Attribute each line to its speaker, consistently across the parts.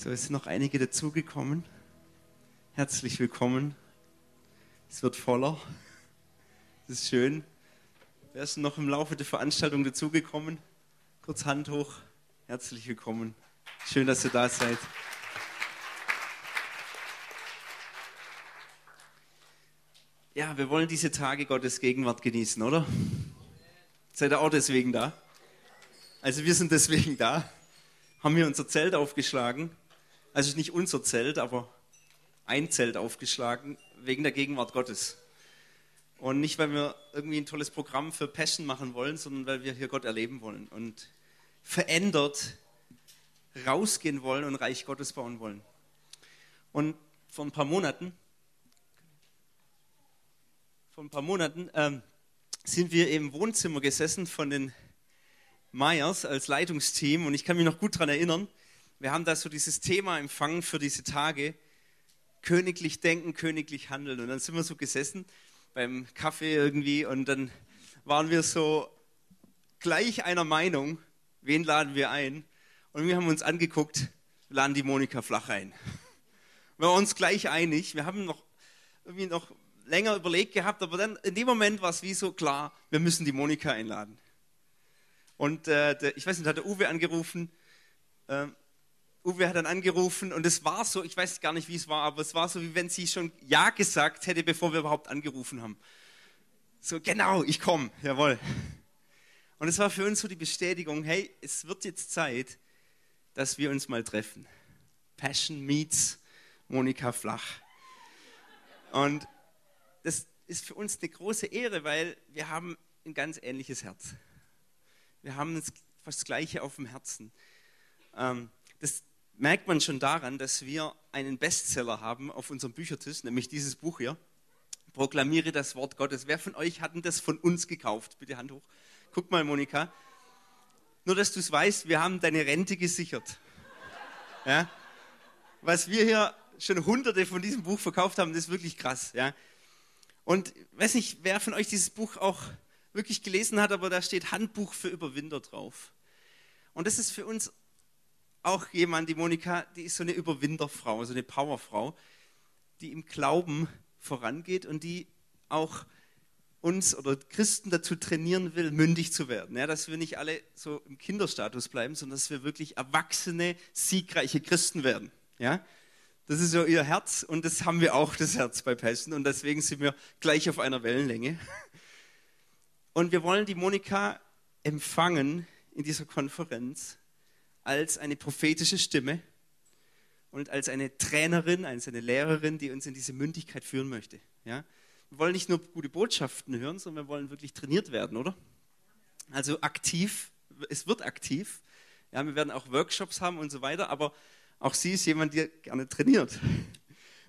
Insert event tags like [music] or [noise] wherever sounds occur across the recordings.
Speaker 1: So, es sind noch einige dazugekommen. Herzlich willkommen. Es wird voller. Das ist schön. Wer ist noch im Laufe der Veranstaltung dazugekommen? Kurz Hand hoch. Herzlich willkommen. Schön, dass ihr da seid. Ja, wir wollen diese Tage Gottes Gegenwart genießen, oder? Seid ihr auch deswegen da? Also wir sind deswegen da, haben hier unser Zelt aufgeschlagen also nicht unser Zelt, aber ein Zelt aufgeschlagen wegen der Gegenwart Gottes. Und nicht, weil wir irgendwie ein tolles Programm für Passion machen wollen, sondern weil wir hier Gott erleben wollen und verändert rausgehen wollen und Reich Gottes bauen wollen. Und vor ein paar Monaten, vor ein paar Monaten ähm, sind wir im Wohnzimmer gesessen von den Myers als Leitungsteam und ich kann mich noch gut daran erinnern, wir haben da so dieses Thema empfangen für diese Tage, königlich denken, königlich handeln. Und dann sind wir so gesessen beim Kaffee irgendwie und dann waren wir so gleich einer Meinung, wen laden wir ein? Und wir haben uns angeguckt, laden die Monika Flach ein. Wir [laughs] waren uns gleich einig, wir haben noch irgendwie noch länger überlegt gehabt, aber dann in dem Moment war es wie so klar, wir müssen die Monika einladen. Und äh, der, ich weiß nicht, hat der Uwe angerufen, äh, Uwe hat dann angerufen und es war so, ich weiß gar nicht, wie es war, aber es war so, wie wenn sie schon Ja gesagt hätte, bevor wir überhaupt angerufen haben. So, genau, ich komme, jawohl. Und es war für uns so die Bestätigung, hey, es wird jetzt Zeit, dass wir uns mal treffen. Passion meets Monika Flach. Und das ist für uns eine große Ehre, weil wir haben ein ganz ähnliches Herz. Wir haben fast das Gleiche auf dem Herzen. Ähm, das merkt man schon daran, dass wir einen Bestseller haben auf unserem Büchertisch, nämlich dieses Buch hier. Proklamiere das Wort Gottes. Wer von euch hat denn das von uns gekauft? Bitte Hand hoch. Guck mal, Monika. Nur, dass du es weißt, wir haben deine Rente gesichert. Ja? Was wir hier schon hunderte von diesem Buch verkauft haben, das ist wirklich krass. Ja? Und weiß nicht, wer von euch dieses Buch auch wirklich gelesen hat, aber da steht Handbuch für Überwinder drauf. Und das ist für uns auch jemand, die Monika, die ist so eine Überwinderfrau, so eine Powerfrau, die im Glauben vorangeht und die auch uns oder Christen dazu trainieren will, mündig zu werden. Ja, dass wir nicht alle so im Kinderstatus bleiben, sondern dass wir wirklich erwachsene, siegreiche Christen werden. Ja, das ist so ihr Herz und das haben wir auch, das Herz bei Passion und deswegen sind wir gleich auf einer Wellenlänge. Und wir wollen die Monika empfangen in dieser Konferenz als eine prophetische Stimme und als eine Trainerin, als eine Lehrerin, die uns in diese Mündigkeit führen möchte. Ja? Wir wollen nicht nur gute Botschaften hören, sondern wir wollen wirklich trainiert werden, oder? Also aktiv, es wird aktiv. Ja, wir werden auch Workshops haben und so weiter, aber auch sie ist jemand, der gerne trainiert. [laughs]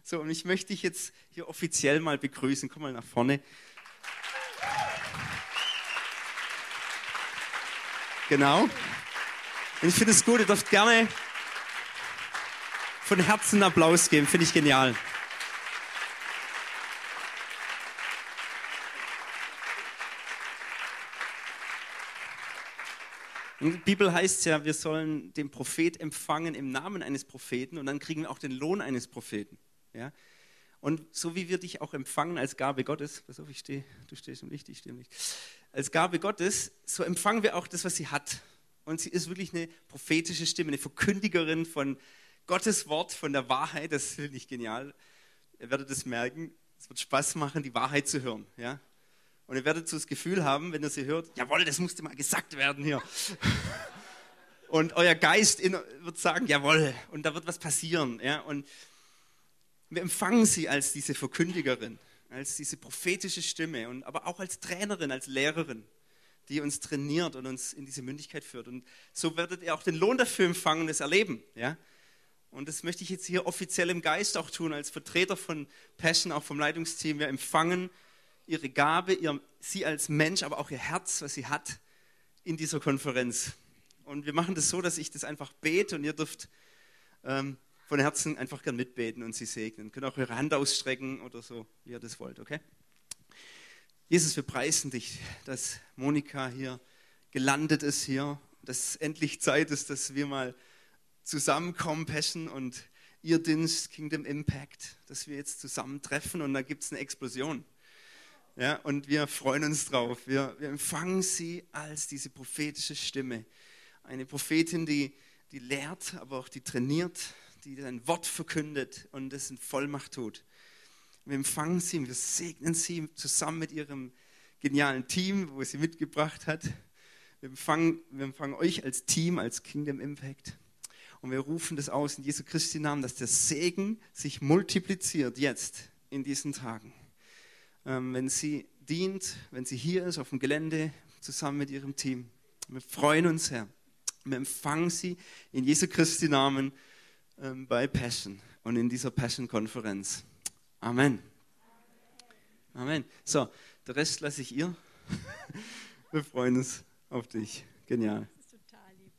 Speaker 1: So, und ich möchte dich jetzt hier offiziell mal begrüßen. Komm mal nach vorne. Genau. Und ich finde es gut, ihr dürft gerne von Herzen Applaus geben, finde ich genial. In der Bibel heißt ja, wir sollen den Prophet empfangen im Namen eines Propheten und dann kriegen wir auch den Lohn eines Propheten. Ja? Und so wie wir dich auch empfangen als Gabe Gottes, pass auf, ich stehe, du stehst im Licht, ich stehe im Licht, als Gabe Gottes, so empfangen wir auch das, was sie hat. Und sie ist wirklich eine prophetische Stimme, eine Verkündigerin von Gottes Wort, von der Wahrheit. Das finde ich genial. Ihr werdet es merken, es wird Spaß machen, die Wahrheit zu hören. Ja? Und ihr werdet so das Gefühl haben, wenn ihr sie hört, jawohl, das musste mal gesagt werden hier. [laughs] Und euer Geist wird sagen, jawohl, und da wird was passieren. Ja? Und wir empfangen sie als diese Verkündigerin, als diese prophetische Stimme, und aber auch als Trainerin, als Lehrerin die uns trainiert und uns in diese Mündigkeit führt. Und so werdet ihr auch den Lohn dafür empfangen und es erleben. Ja? Und das möchte ich jetzt hier offiziell im Geist auch tun, als Vertreter von Passion, auch vom Leitungsteam. Wir empfangen ihre Gabe, ihr, sie als Mensch, aber auch ihr Herz, was sie hat, in dieser Konferenz. Und wir machen das so, dass ich das einfach bete und ihr dürft ähm, von Herzen einfach gern mitbeten und sie segnen. Ihr könnt auch eure Hand ausstrecken oder so, wie ihr das wollt, okay? Jesus, wir preisen dich, dass Monika hier gelandet ist hier, dass endlich Zeit ist, dass wir mal zusammenkommen, Passion und ihr Dienst, Kingdom Impact, dass wir jetzt zusammentreffen und da gibt es eine Explosion. Ja, und wir freuen uns drauf. Wir, wir empfangen sie als diese prophetische Stimme. Eine Prophetin, die, die lehrt, aber auch die trainiert, die ein Wort verkündet und es in Vollmacht tut. Wir empfangen sie wir segnen sie zusammen mit ihrem genialen Team, wo sie mitgebracht hat. Wir empfangen, wir empfangen euch als Team, als Kingdom Impact. Und wir rufen das aus in Jesu Christi Namen, dass der Segen sich multipliziert jetzt in diesen Tagen. Ähm, wenn sie dient, wenn sie hier ist auf dem Gelände zusammen mit ihrem Team. Wir freuen uns, Herr. Wir empfangen sie in Jesu Christi Namen ähm, bei Passion und in dieser Passion-Konferenz. Amen. Amen. So, der Rest lasse ich ihr. [laughs] Wir freuen uns auf dich. Genial.
Speaker 2: Das ist total lieb.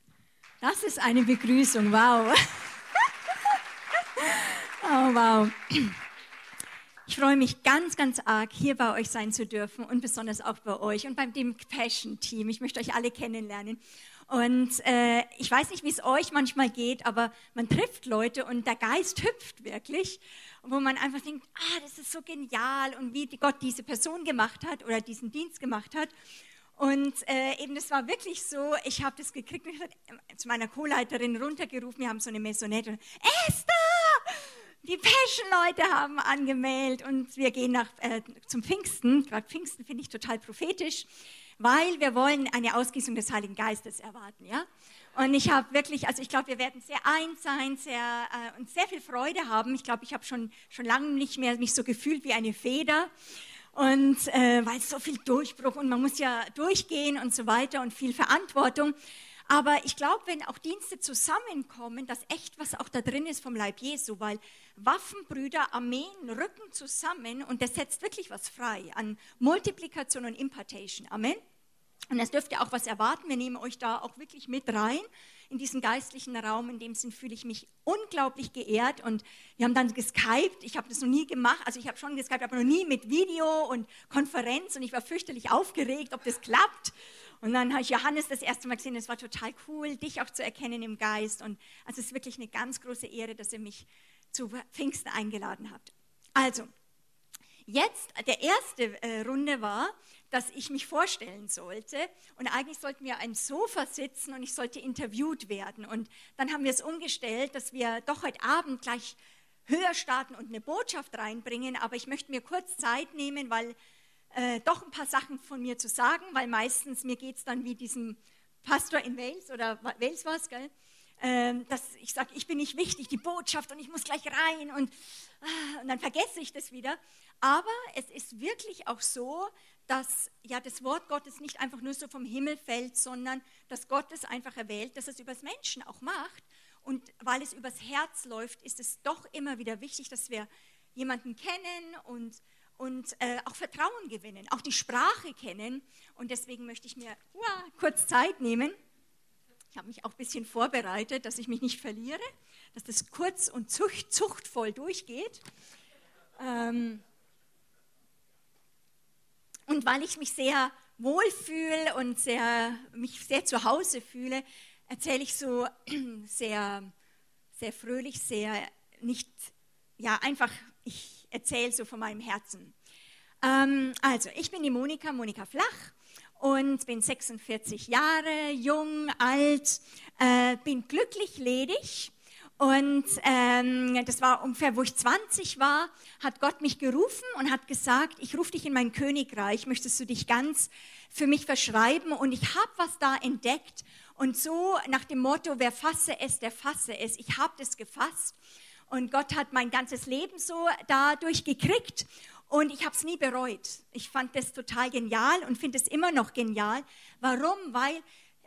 Speaker 2: Das ist eine Begrüßung. Wow. [laughs] Oh, wow. Ich freue mich ganz, ganz arg, hier bei euch sein zu dürfen und besonders auch bei euch und beim dem Passion-Team. Ich möchte euch alle kennenlernen. Und äh, ich weiß nicht, wie es euch manchmal geht, aber man trifft Leute und der Geist hüpft wirklich, wo man einfach denkt, ah, das ist so genial und wie Gott diese Person gemacht hat oder diesen Dienst gemacht hat. Und äh, eben, das war wirklich so, ich habe das gekriegt und ich habe äh, zu meiner Co-Leiterin runtergerufen, wir haben so eine Maisonette und Esther! die Passion-Leute haben angemeldet und wir gehen nach, äh, zum Pfingsten. Gerade Pfingsten finde ich total prophetisch, weil wir wollen eine Ausgießung des Heiligen Geistes erwarten. Ja? Und ich habe wirklich, also ich glaube, wir werden sehr eins sein sehr, äh, und sehr viel Freude haben. Ich glaube, ich habe schon, schon lange nicht mehr mich so gefühlt wie eine Feder. Und äh, weil so viel Durchbruch und man muss ja durchgehen und so weiter und viel Verantwortung. Aber ich glaube, wenn auch Dienste zusammenkommen, dass echt was auch da drin ist vom Leib Jesu, weil Waffenbrüder, Armeen rücken zusammen und das setzt wirklich was frei an Multiplikation und Impartation. Amen. Und das dürft ihr auch was erwarten. Wir nehmen euch da auch wirklich mit rein in diesen geistlichen Raum. In dem Sinn fühle ich mich unglaublich geehrt. Und wir haben dann geskypt. Ich habe das noch nie gemacht. Also ich habe schon geskypt, aber noch nie mit Video und Konferenz. Und ich war fürchterlich aufgeregt, ob das klappt. Und dann habe ich Johannes das erste Mal gesehen. Es war total cool, dich auch zu erkennen im Geist. Und also es ist wirklich eine ganz große Ehre, dass ihr mich zu Pfingsten eingeladen habt. Also, jetzt, der erste äh, Runde war, dass ich mich vorstellen sollte. Und eigentlich sollten wir ein Sofa sitzen und ich sollte interviewt werden. Und dann haben wir es umgestellt, dass wir doch heute Abend gleich höher starten und eine Botschaft reinbringen. Aber ich möchte mir kurz Zeit nehmen, weil äh, doch ein paar Sachen von mir zu sagen, weil meistens mir geht es dann wie diesem Pastor in Wales oder Wales war es, gell? Ähm, dass ich sage, ich bin nicht wichtig, die Botschaft und ich muss gleich rein und, ah, und dann vergesse ich das wieder. Aber es ist wirklich auch so, dass ja das Wort Gottes nicht einfach nur so vom Himmel fällt, sondern dass Gott es einfach erwählt, dass es übers Menschen auch macht. Und weil es übers Herz läuft, ist es doch immer wieder wichtig, dass wir jemanden kennen und und äh, auch Vertrauen gewinnen, auch die Sprache kennen. Und deswegen möchte ich mir uah, kurz Zeit nehmen. Ich habe mich auch ein bisschen vorbereitet, dass ich mich nicht verliere, dass das kurz und zucht, zuchtvoll durchgeht. Ähm und weil ich mich sehr wohlfühle und sehr, mich sehr zu Hause fühle, erzähle ich so [clears throat] sehr, sehr fröhlich, sehr nicht, ja, einfach, ich erzähle so von meinem Herzen. Ähm, also, ich bin die Monika, Monika Flach und bin 46 Jahre, jung, alt, äh, bin glücklich ledig. Und ähm, das war ungefähr, wo ich 20 war, hat Gott mich gerufen und hat gesagt, ich rufe dich in mein Königreich, möchtest du dich ganz für mich verschreiben? Und ich habe was da entdeckt. Und so nach dem Motto, wer fasse es, der fasse es. Ich habe das gefasst. Und Gott hat mein ganzes Leben so dadurch gekriegt. Und ich habe es nie bereut. Ich fand das total genial und finde es immer noch genial. Warum? Weil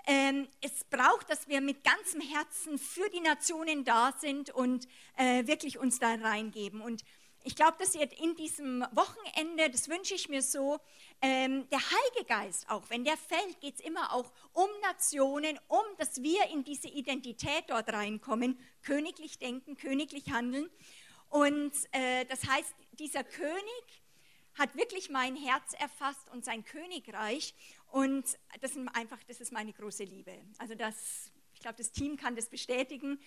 Speaker 2: ähm, es braucht, dass wir mit ganzem Herzen für die Nationen da sind und äh, wirklich uns da reingeben. Und ich glaube, dass ihr in diesem Wochenende, das wünsche ich mir so, ähm, der Heilige Geist auch, wenn der fällt, geht es immer auch um Nationen, um, dass wir in diese Identität dort reinkommen, königlich denken, königlich handeln. Und äh, das heißt, dieser König hat wirklich mein Herz erfasst und sein Königreich. Und das, sind einfach, das ist meine große Liebe. Also das, ich glaube, das Team kann das bestätigen.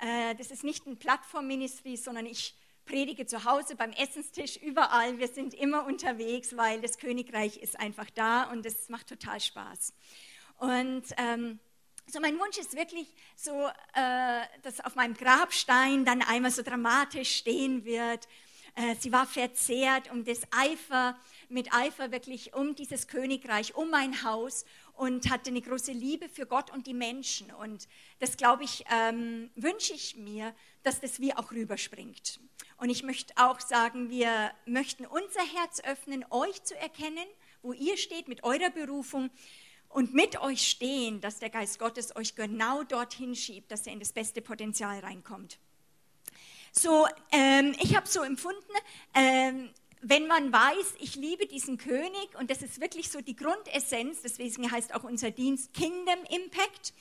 Speaker 2: Äh, das ist nicht ein Plattformministry, sondern ich predige zu Hause, beim Essenstisch, überall. Wir sind immer unterwegs, weil das Königreich ist einfach da und es macht total Spaß. Und ähm, so mein Wunsch ist wirklich so, äh, dass auf meinem Grabstein dann einmal so dramatisch stehen wird. Äh, sie war verzehrt um das Eifer, mit Eifer wirklich um dieses Königreich, um mein Haus und hatte eine große Liebe für Gott und die Menschen. Und das, glaube ich, ähm, wünsche ich mir, dass das wie auch rüberspringt. Und ich möchte auch sagen, wir möchten unser Herz öffnen, euch zu erkennen, wo ihr steht mit eurer Berufung und mit euch stehen, dass der Geist Gottes euch genau dorthin schiebt, dass er in das beste Potenzial reinkommt. So, ähm, ich habe so empfunden, ähm, wenn man weiß, ich liebe diesen König und das ist wirklich so die Grundessenz, deswegen heißt auch unser Dienst Kingdom Impact,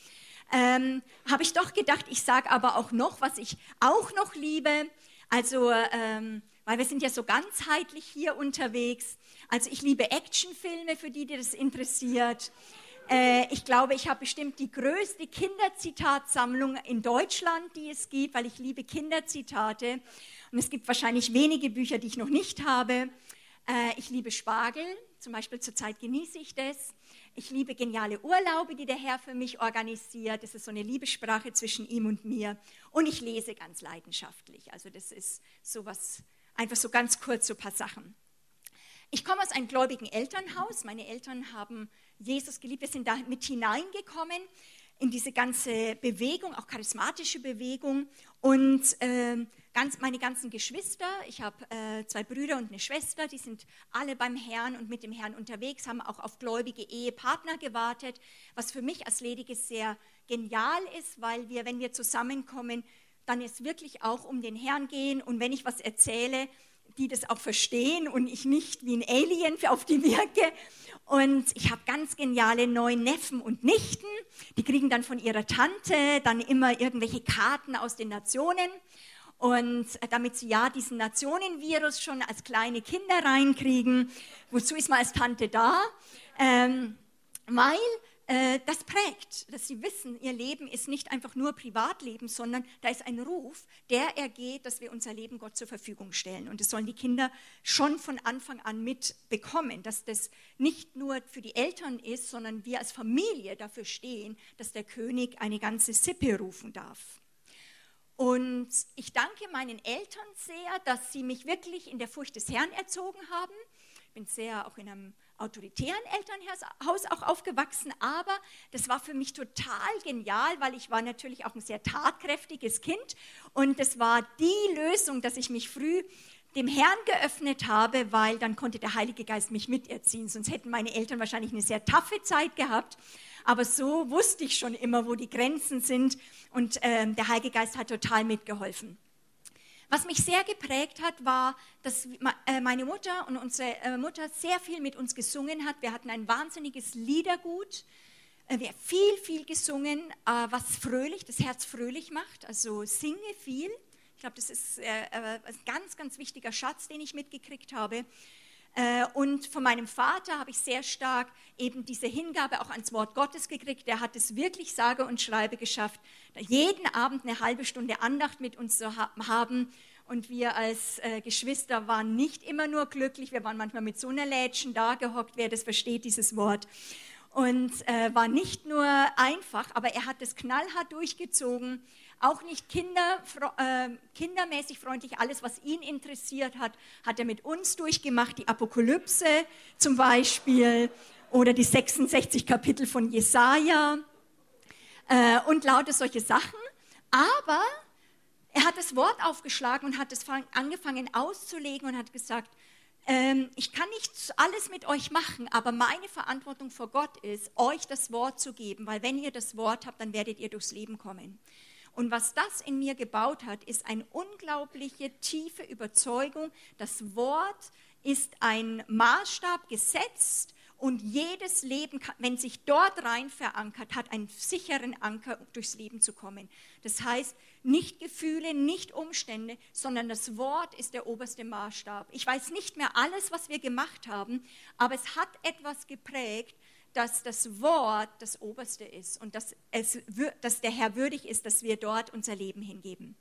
Speaker 2: ähm, habe ich doch gedacht, ich sage aber auch noch, was ich auch noch liebe. Also, ähm, weil wir sind ja so ganzheitlich hier unterwegs. Also ich liebe Actionfilme, für die, die das interessiert. Äh, ich glaube, ich habe bestimmt die größte Kinderzitatsammlung in Deutschland, die es gibt, weil ich liebe Kinderzitate. Und es gibt wahrscheinlich wenige Bücher, die ich noch nicht habe. Äh, ich liebe Spargel, zum Beispiel zurzeit genieße ich das. Ich liebe geniale Urlaube, die der Herr für mich organisiert. Das ist so eine Liebessprache zwischen ihm und mir. Und ich lese ganz leidenschaftlich. Also das ist sowas, einfach so ganz kurz so ein paar Sachen. Ich komme aus einem gläubigen Elternhaus. Meine Eltern haben Jesus geliebt. Wir sind da mit hineingekommen in diese ganze Bewegung, auch charismatische Bewegung. Und äh, ganz, meine ganzen Geschwister, ich habe äh, zwei Brüder und eine Schwester, die sind alle beim Herrn und mit dem Herrn unterwegs, haben auch auf gläubige Ehepartner gewartet, was für mich als Ledige sehr genial ist, weil wir, wenn wir zusammenkommen, dann es wirklich auch um den Herrn gehen und wenn ich was erzähle, die das auch verstehen und ich nicht wie ein Alien auf die wirke. Und ich habe ganz geniale neue Neffen und Nichten, die kriegen dann von ihrer Tante dann immer irgendwelche Karten aus den Nationen. Und damit sie ja diesen Nationenvirus schon als kleine Kinder reinkriegen, wozu ist man als Tante da? Ähm, weil äh, das prägt, dass sie wissen, ihr Leben ist nicht einfach nur Privatleben, sondern da ist ein Ruf, der ergeht, dass wir unser Leben Gott zur Verfügung stellen. Und das sollen die Kinder schon von Anfang an mitbekommen, dass das nicht nur für die Eltern ist, sondern wir als Familie dafür stehen, dass der König eine ganze Sippe rufen darf. Und ich danke meinen Eltern sehr, dass sie mich wirklich in der Furcht des Herrn erzogen haben. Ich bin sehr auch in einem autoritären Elternhaus auch aufgewachsen, aber das war für mich total genial, weil ich war natürlich auch ein sehr tatkräftiges Kind und das war die Lösung, dass ich mich früh dem Herrn geöffnet habe, weil dann konnte der Heilige Geist mich miterziehen, sonst hätten meine Eltern wahrscheinlich eine sehr taffe Zeit gehabt. Aber so wusste ich schon immer, wo die Grenzen sind und äh, der Heilige Geist hat total mitgeholfen. Was mich sehr geprägt hat, war, dass äh, meine Mutter und unsere äh, Mutter sehr viel mit uns gesungen hat. Wir hatten ein wahnsinniges Liedergut. Äh, wir haben viel, viel gesungen, was fröhlich, das Herz fröhlich macht. Also singe viel. Ich glaube, das ist ein ganz, ganz wichtiger Schatz, den ich mitgekriegt habe. Äh, und von meinem Vater habe ich sehr stark eben diese Hingabe auch ans Wort Gottes gekriegt. Der hat es wirklich sage und schreibe geschafft, jeden Abend eine halbe Stunde Andacht mit uns zu haben. Und wir als äh, Geschwister waren nicht immer nur glücklich, wir waren manchmal mit so einer Lädchen da gehockt, wer das versteht, dieses Wort. Und äh, war nicht nur einfach, aber er hat es knallhart durchgezogen auch nicht kinder, äh, kindermäßig freundlich. Alles, was ihn interessiert hat, hat er mit uns durchgemacht. Die Apokalypse zum Beispiel oder die 66 Kapitel von Jesaja äh, und lauter solche Sachen. Aber er hat das Wort aufgeschlagen und hat es angefangen auszulegen und hat gesagt, ähm, ich kann nicht alles mit euch machen, aber meine Verantwortung vor Gott ist, euch das Wort zu geben, weil wenn ihr das Wort habt, dann werdet ihr durchs Leben kommen. Und was das in mir gebaut hat, ist eine unglaubliche tiefe Überzeugung. Das Wort ist ein Maßstab gesetzt und jedes Leben, wenn sich dort rein verankert, hat einen sicheren Anker, um durchs Leben zu kommen. Das heißt, nicht Gefühle, nicht Umstände, sondern das Wort ist der oberste Maßstab. Ich weiß nicht mehr alles, was wir gemacht haben, aber es hat etwas geprägt, dass das Wort das Oberste ist und dass, es, dass der Herr würdig ist, dass wir dort unser Leben hingeben.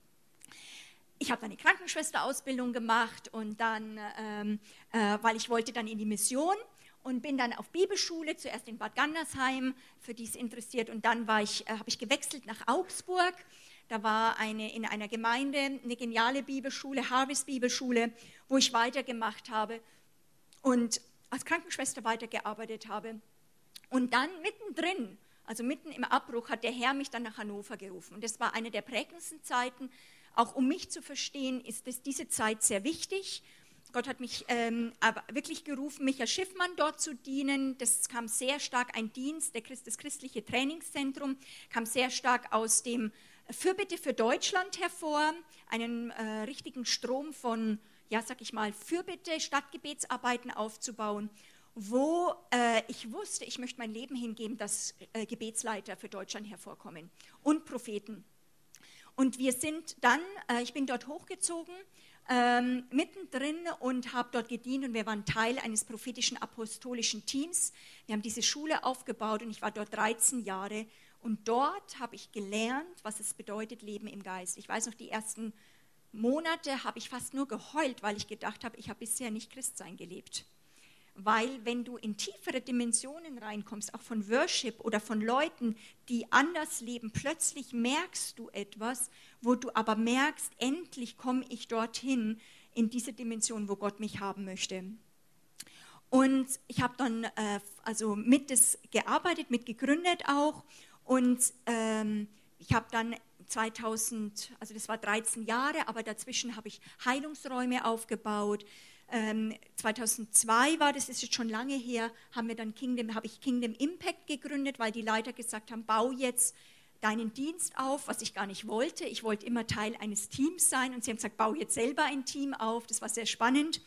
Speaker 2: Ich habe eine Krankenschwesterausbildung gemacht und dann, ähm, äh, weil ich wollte dann in die Mission und bin dann auf Bibelschule, zuerst in Bad Gandersheim, für die es interessiert, und dann ich, äh, habe ich gewechselt nach Augsburg. Da war eine, in einer Gemeinde eine geniale Bibelschule, Harvest Bibelschule, wo ich weitergemacht habe und als Krankenschwester weitergearbeitet habe. Und dann mittendrin, also mitten im Abbruch, hat der Herr mich dann nach Hannover gerufen. Und das war eine der prägendsten Zeiten. Auch um mich zu verstehen, ist das, diese Zeit sehr wichtig. Gott hat mich ähm, aber wirklich gerufen, mich als Schiffmann dort zu dienen. Das kam sehr stark, ein Dienst, der Christ, das christliche Trainingszentrum kam sehr stark aus dem Fürbitte für Deutschland hervor, einen äh, richtigen Strom von, ja, sag ich mal, Fürbitte, Stadtgebetsarbeiten aufzubauen, wo äh, ich wusste, ich möchte mein Leben hingeben, dass äh, Gebetsleiter für Deutschland hervorkommen und Propheten. Und wir sind dann, äh, ich bin dort hochgezogen ähm, mittendrin und habe dort gedient und wir waren Teil eines prophetischen apostolischen Teams. Wir haben diese Schule aufgebaut und ich war dort 13 Jahre und dort habe ich gelernt, was es bedeutet, Leben im Geist. Ich weiß noch, die ersten Monate habe ich fast nur geheult, weil ich gedacht habe, ich habe bisher nicht Christsein gelebt. Weil wenn du in tiefere Dimensionen reinkommst, auch von Worship oder von Leuten, die anders leben, plötzlich merkst du etwas, wo du aber merkst, endlich komme ich dorthin, in diese Dimension, wo Gott mich haben möchte. Und ich habe dann äh, also mit das gearbeitet, mit gegründet auch. Und ähm, ich habe dann 2000, also das war 13 Jahre, aber dazwischen habe ich Heilungsräume aufgebaut. Ähm, 2002 war das, ist jetzt schon lange her, haben wir dann Kingdom, habe ich Kingdom Impact gegründet, weil die Leiter gesagt haben, bau jetzt deinen Dienst auf, was ich gar nicht wollte. Ich wollte immer Teil eines Teams sein und sie haben gesagt, bau jetzt selber ein Team auf. Das war sehr spannend.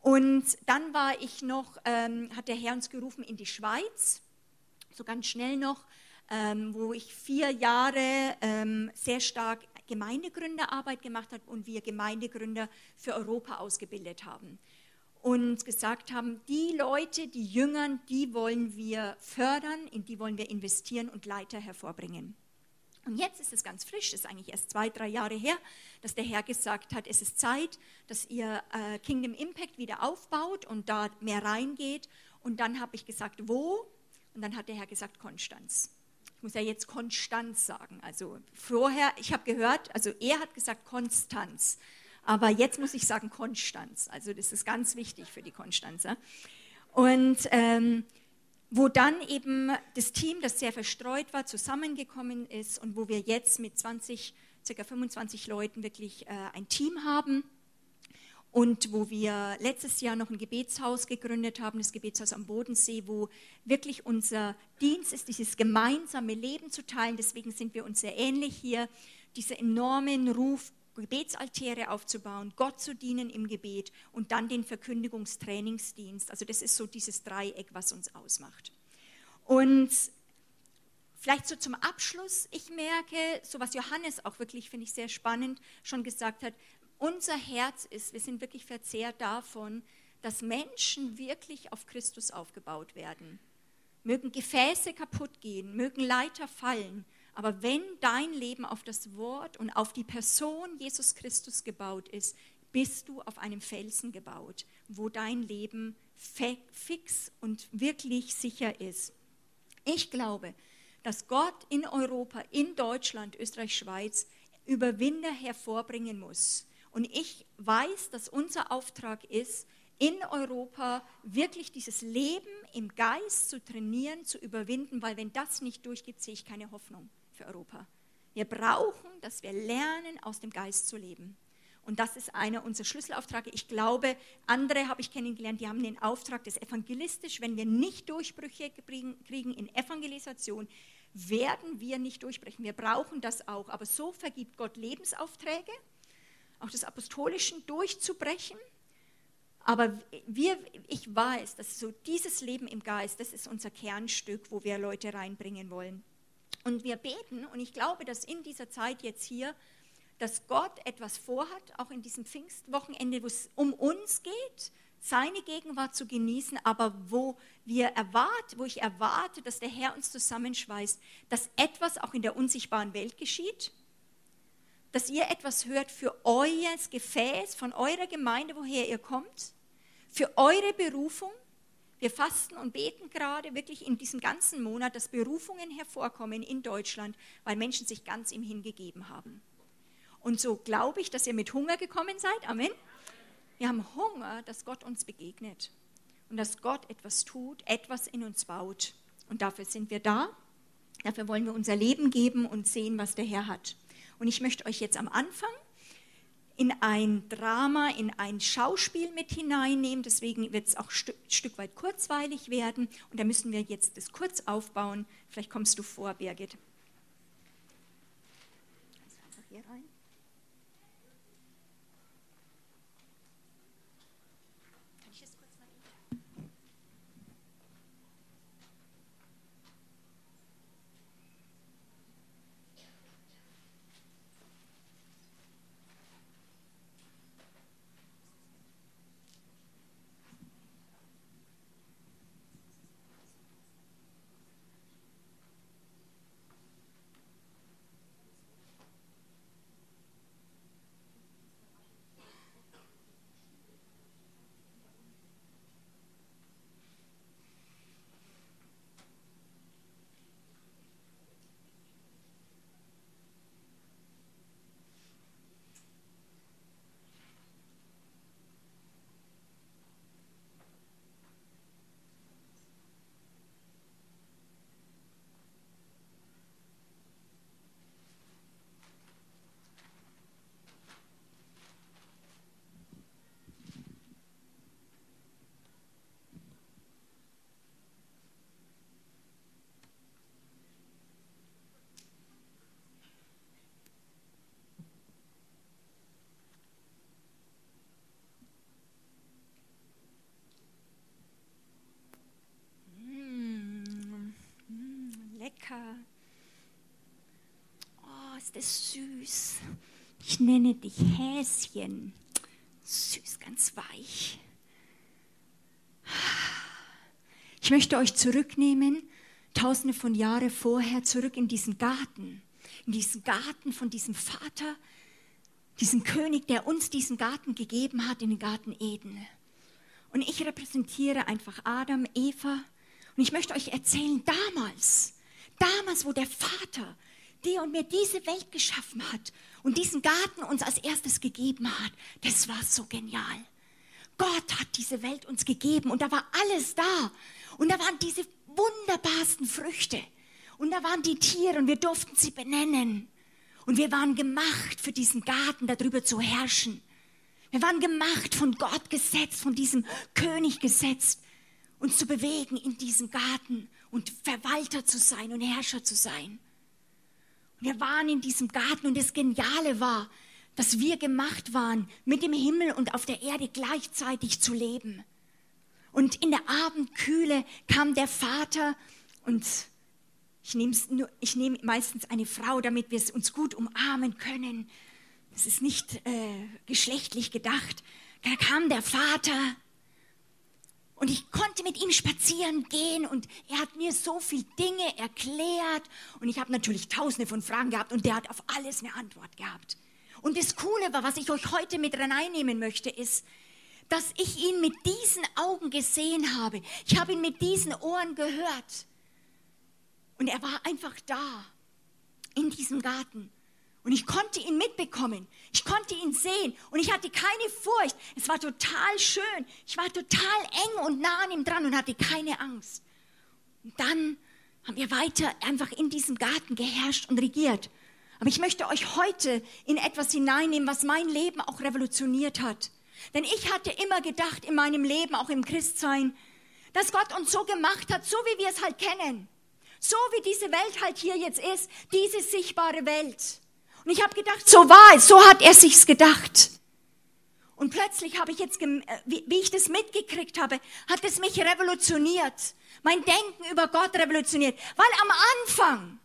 Speaker 2: Und dann war ich noch, ähm, hat der Herr uns gerufen in die Schweiz, so ganz schnell noch, ähm, wo ich vier Jahre ähm, sehr stark Gemeindegründerarbeit gemacht habe und wir Gemeindegründer für Europa ausgebildet haben und gesagt haben, die Leute, die Jüngern, die wollen wir fördern, in die wollen wir investieren und Leiter hervorbringen. Und jetzt ist es ganz frisch, es ist eigentlich erst zwei, drei Jahre her, dass der Herr gesagt hat, es ist Zeit, dass ihr äh, Kingdom Impact wieder aufbaut und da mehr reingeht. Und dann habe ich gesagt, wo? Und dann hat der Herr gesagt, Konstanz. Ich muss ja jetzt Konstanz sagen. Also vorher, ich habe gehört, also er hat gesagt Konstanz. Aber jetzt muss ich sagen Konstanz. Also das ist ganz wichtig für die Konstanzer. Und ähm, wo dann eben das Team, das sehr verstreut war, zusammengekommen ist und wo wir jetzt mit 20, ca. 25 Leuten wirklich äh, ein Team haben und wo wir letztes Jahr noch ein Gebetshaus gegründet haben, das Gebetshaus am Bodensee, wo wirklich unser Dienst ist, dieses gemeinsame Leben zu teilen. Deswegen sind wir uns sehr ähnlich hier, dieser enormen Ruf, Gebetsaltäre aufzubauen, Gott zu dienen im Gebet und dann den Verkündigungstrainingsdienst. Also das ist so dieses Dreieck, was uns ausmacht. Und vielleicht so zum Abschluss, ich merke, so was Johannes auch wirklich, finde ich sehr spannend, schon gesagt hat, unser Herz ist, wir sind wirklich verzehrt davon, dass Menschen wirklich auf Christus aufgebaut werden. Mögen Gefäße kaputt gehen, mögen Leiter fallen, aber wenn dein Leben auf das Wort und auf die Person Jesus Christus gebaut ist, bist du auf einem Felsen gebaut, wo dein Leben fix und wirklich sicher ist. Ich glaube, dass Gott in Europa, in Deutschland, Österreich, Schweiz Überwinder hervorbringen muss und ich weiß, dass unser Auftrag ist, in Europa wirklich dieses Leben im Geist zu trainieren, zu überwinden, weil wenn das nicht durchgeht, sehe ich keine Hoffnung für Europa. Wir brauchen, dass wir lernen, aus dem Geist zu leben. Und das ist einer unserer Schlüsselaufträge. Ich glaube, andere habe ich kennengelernt, die haben den Auftrag des Evangelistisch. Wenn wir nicht Durchbrüche kriegen in Evangelisation, werden wir nicht durchbrechen. Wir brauchen das auch. Aber so vergibt Gott Lebensaufträge auch des Apostolischen durchzubrechen. Aber wir, ich weiß, dass so dieses Leben im Geist, das ist unser Kernstück, wo wir Leute reinbringen wollen. Und wir beten, und ich glaube, dass in dieser Zeit jetzt hier, dass Gott etwas vorhat, auch in diesem Pfingstwochenende, wo es um uns geht, seine Gegenwart zu genießen, aber wo wir erwarten, wo ich erwarte, dass der Herr uns zusammenschweißt, dass etwas auch in der unsichtbaren Welt geschieht, dass ihr etwas hört für euer Gefäß von eurer Gemeinde, woher ihr kommt, für eure Berufung. Wir fasten und beten gerade wirklich in diesem ganzen Monat, dass Berufungen hervorkommen in Deutschland, weil Menschen sich ganz ihm hingegeben haben. Und so glaube ich, dass ihr mit Hunger gekommen seid. Amen. Wir haben Hunger, dass Gott uns begegnet und dass Gott etwas tut, etwas in uns baut. Und dafür sind wir da. Dafür wollen wir unser Leben geben und sehen, was der Herr hat. Und ich möchte euch jetzt am Anfang in ein Drama, in ein Schauspiel mit hineinnehmen. Deswegen wird es auch ein Stück weit kurzweilig werden. Und da müssen wir jetzt das kurz aufbauen. Vielleicht kommst du vor, Birgit. Einfach hier rein. lecker. Oh, ist das süß. Nenne dich Häschen. Süß, ganz weich. Ich möchte euch zurücknehmen, tausende von Jahren vorher, zurück in diesen Garten. In diesen Garten von diesem Vater, diesen König, der uns diesen Garten gegeben hat, in den Garten Eden. Und ich repräsentiere einfach Adam, Eva. Und ich möchte euch erzählen, damals, Damals, wo der Vater dir und mir diese Welt geschaffen hat und diesen Garten uns als erstes gegeben hat, das war so genial. Gott hat diese Welt uns gegeben und da war alles da. Und da waren diese wunderbarsten Früchte. Und da waren die Tiere und wir durften sie benennen. Und wir waren gemacht für diesen Garten, darüber zu herrschen. Wir waren gemacht, von Gott gesetzt, von diesem König gesetzt, uns zu bewegen in diesem Garten und Verwalter zu sein und Herrscher zu sein. Wir waren in diesem Garten und das Geniale war, dass wir gemacht waren, mit dem Himmel und auf der Erde gleichzeitig zu leben. Und in der Abendkühle kam der Vater und ich nehme, nur, meistens eine Frau, damit wir uns gut umarmen können. Das ist nicht äh, geschlechtlich gedacht. Da kam der Vater und ich konnte mit ihm spazieren gehen und er hat mir so viele Dinge erklärt. Und ich habe natürlich tausende von Fragen gehabt und der hat auf alles eine Antwort gehabt. Und das Coole war, was ich euch heute mit reinnehmen möchte, ist, dass ich ihn mit diesen Augen gesehen habe. Ich habe ihn mit diesen Ohren gehört. Und er war einfach da, in diesem Garten. Und ich konnte ihn mitbekommen. Ich konnte ihn sehen. Und ich hatte keine Furcht. Es war total schön. Ich war total eng und nah an ihm dran und hatte keine Angst. Und dann haben wir weiter einfach in diesem Garten geherrscht und regiert. Aber ich möchte euch heute in etwas hineinnehmen, was mein Leben auch revolutioniert hat. Denn ich hatte immer gedacht in meinem Leben, auch im Christsein, dass Gott uns so gemacht hat, so wie wir es halt kennen. So wie diese Welt halt hier jetzt ist, diese sichtbare Welt. Und ich habe gedacht, so war es, so hat er sich's gedacht. Und plötzlich habe ich jetzt, äh, wie ich das mitgekriegt habe, hat es mich revolutioniert. Mein Denken über Gott revolutioniert. Weil am Anfang,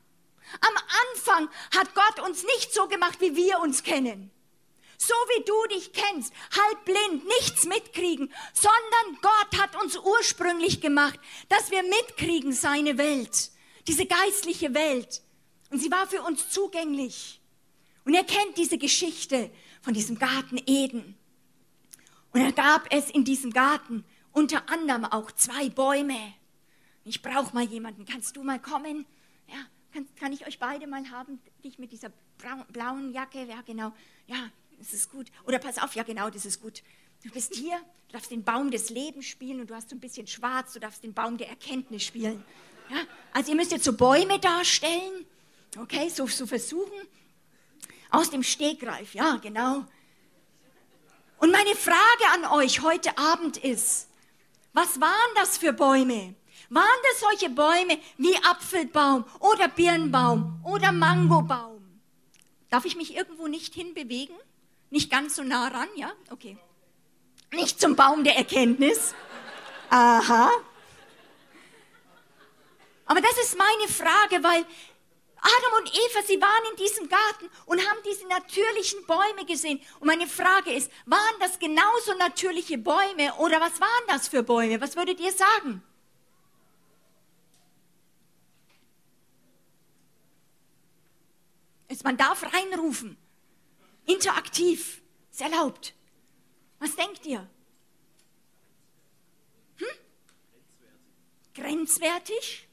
Speaker 2: am Anfang hat Gott uns nicht so gemacht, wie wir uns kennen. so wie du dich kennst, halb blind, nichts mitkriegen, sondern Gott hat uns ursprünglich gemacht, dass wir mitkriegen seine Welt, diese geistliche Welt. Und sie war für uns zugänglich. Und er kennt diese Geschichte von diesem Garten Eden. Und er gab es in diesem Garten unter anderem auch zwei Bäume. Ich brauche mal jemanden. Kannst du mal kommen? Ja, kann, kann ich euch beide mal haben? Dich mit dieser blauen Jacke? Ja, genau. Ja, das ist gut. Oder pass auf, ja, genau, das ist gut. Du bist hier, du darfst den Baum des Lebens spielen und du hast so ein bisschen schwarz, du darfst den Baum der Erkenntnis spielen. Ja, also ihr müsst jetzt so Bäume darstellen. Okay, so, so versuchen. Aus dem Stegreif, ja, genau. Und meine Frage an euch heute Abend ist, was waren das für Bäume? Waren das solche Bäume wie Apfelbaum oder Birnbaum oder Mangobaum? Darf ich mich irgendwo nicht hinbewegen? Nicht ganz so nah ran, ja? Okay. Nicht zum Baum der Erkenntnis. Aha. Aber das ist meine Frage, weil Adam und Eva, sie waren in diesem Garten und haben diese natürlichen Bäume gesehen. Und meine Frage ist, waren das genauso natürliche Bäume oder was waren das für Bäume? Was würdet ihr sagen? Man darf reinrufen. Interaktiv. Ist erlaubt. Was denkt ihr? Hm? Grenzwertig?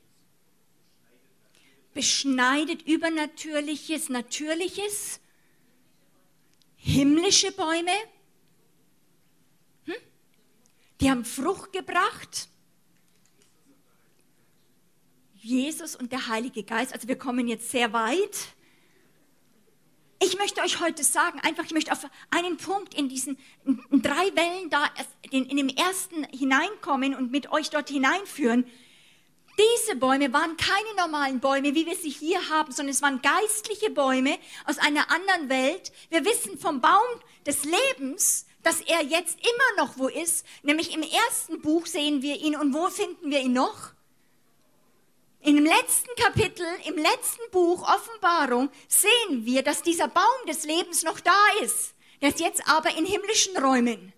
Speaker 2: Beschneidet Übernatürliches, Natürliches? Himmlische Bäume? Hm? Die haben Frucht gebracht? Jesus und der Heilige Geist. Also wir kommen jetzt sehr weit. Ich möchte euch heute sagen, einfach, ich möchte auf einen Punkt in diesen in drei Wellen da in, in dem ersten hineinkommen und mit euch dort hineinführen. Diese Bäume waren keine normalen Bäume, wie wir sie hier haben, sondern es waren geistliche Bäume aus einer anderen Welt. Wir wissen vom Baum des Lebens, dass er jetzt immer noch wo ist, nämlich im ersten Buch sehen wir ihn und wo finden wir ihn noch? In dem letzten Kapitel, im letzten Buch Offenbarung sehen wir, dass dieser Baum des Lebens noch da ist. Der ist jetzt aber in himmlischen Räumen.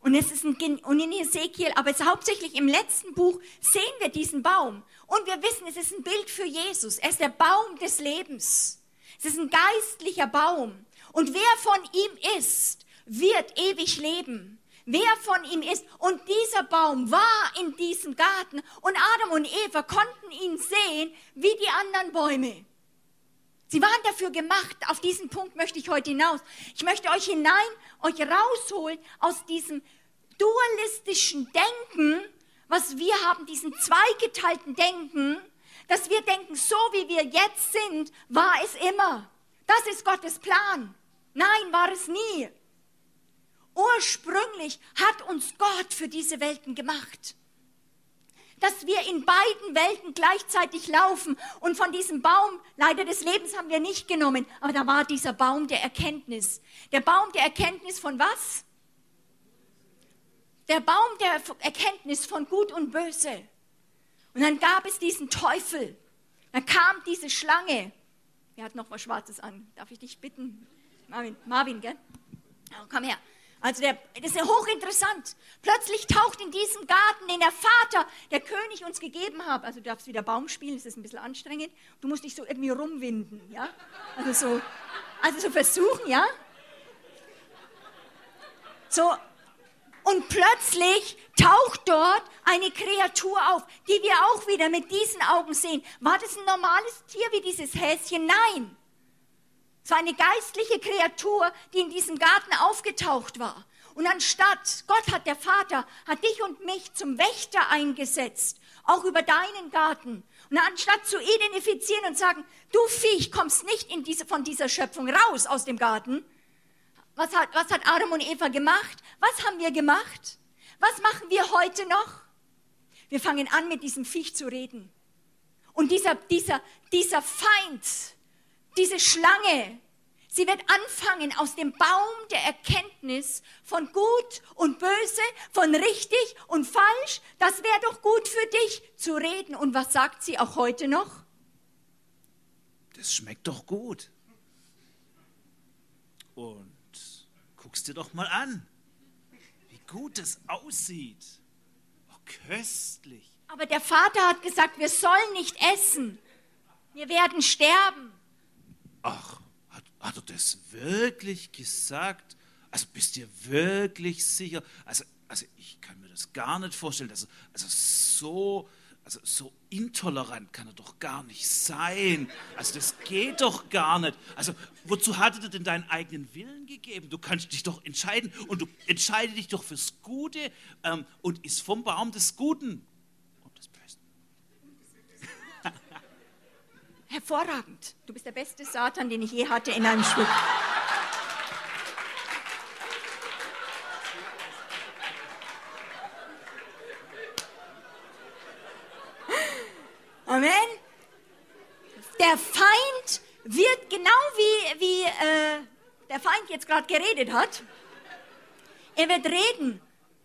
Speaker 2: Und es ist ein, und in Ezekiel, aber es hauptsächlich im letzten Buch sehen wir diesen Baum. Und wir wissen, es ist ein Bild für Jesus. Er ist der Baum des Lebens. Es ist ein geistlicher Baum. Und wer von ihm ist, wird ewig leben wer von ihm ist. Und dieser Baum war in diesem Garten und Adam und Eva konnten ihn sehen wie die anderen Bäume. Sie waren dafür gemacht. Auf diesen Punkt möchte ich heute hinaus. Ich möchte euch hinein, euch rausholen aus diesem dualistischen Denken, was wir haben, diesen zweigeteilten Denken, dass wir denken, so wie wir jetzt sind, war es immer. Das ist Gottes Plan. Nein, war es nie. Ursprünglich hat uns Gott für diese Welten gemacht. Dass wir in beiden Welten gleichzeitig laufen und von diesem Baum, leider des Lebens haben wir nicht genommen, aber da war dieser Baum der Erkenntnis. Der Baum der Erkenntnis von was? Der Baum der Erkenntnis von Gut und Böse. Und dann gab es diesen Teufel. Dann kam diese Schlange. Wer hat noch was Schwarzes an? Darf ich dich bitten? Marvin, Marvin gell? Oh, komm her. Also der, das ist ja hochinteressant. Plötzlich taucht in diesem Garten, den der Vater, der König uns gegeben hat, also du darfst wieder Baum spielen, das ist ein bisschen anstrengend, du musst dich so irgendwie rumwinden, ja? Also so, also so versuchen, ja? So, und plötzlich taucht dort eine Kreatur auf, die wir auch wieder mit diesen Augen sehen. War das ein normales Tier wie dieses Häschen? Nein. Es war eine geistliche Kreatur, die in diesem Garten aufgetaucht war. Und anstatt, Gott hat der Vater, hat dich und mich zum Wächter eingesetzt, auch über deinen Garten. Und anstatt zu identifizieren und sagen, du Viech kommst nicht in diese, von dieser Schöpfung raus aus dem Garten, was hat, was hat Adam und Eva gemacht? Was haben wir gemacht? Was machen wir heute noch? Wir fangen an, mit diesem Viech zu reden. Und dieser, dieser, dieser Feind, diese Schlange, sie wird anfangen, aus dem Baum der Erkenntnis von gut und böse, von richtig und falsch, das wäre doch gut für dich zu reden. Und was sagt sie auch heute noch?
Speaker 1: Das schmeckt doch gut. Und
Speaker 3: Guck's dir doch mal an, wie gut es aussieht. Oh, köstlich.
Speaker 2: Aber der Vater hat gesagt, wir sollen nicht essen. Wir werden sterben.
Speaker 3: Ach, hat, hat er das wirklich gesagt? Also bist du wirklich sicher? Also, also ich kann mir das gar nicht vorstellen. Also, also so, also so intolerant kann er doch gar nicht sein. Also das geht doch gar nicht. Also wozu hat er denn deinen eigenen Willen gegeben? Du kannst dich doch entscheiden und du entscheide dich doch fürs Gute ähm, und isst vom Baum des Guten und des Bösen.
Speaker 2: Hervorragend. Du bist der beste Satan, den ich je hatte in einem Stück. Amen. Der Feind wird genau wie, wie äh, der Feind jetzt gerade geredet hat. Er wird reden.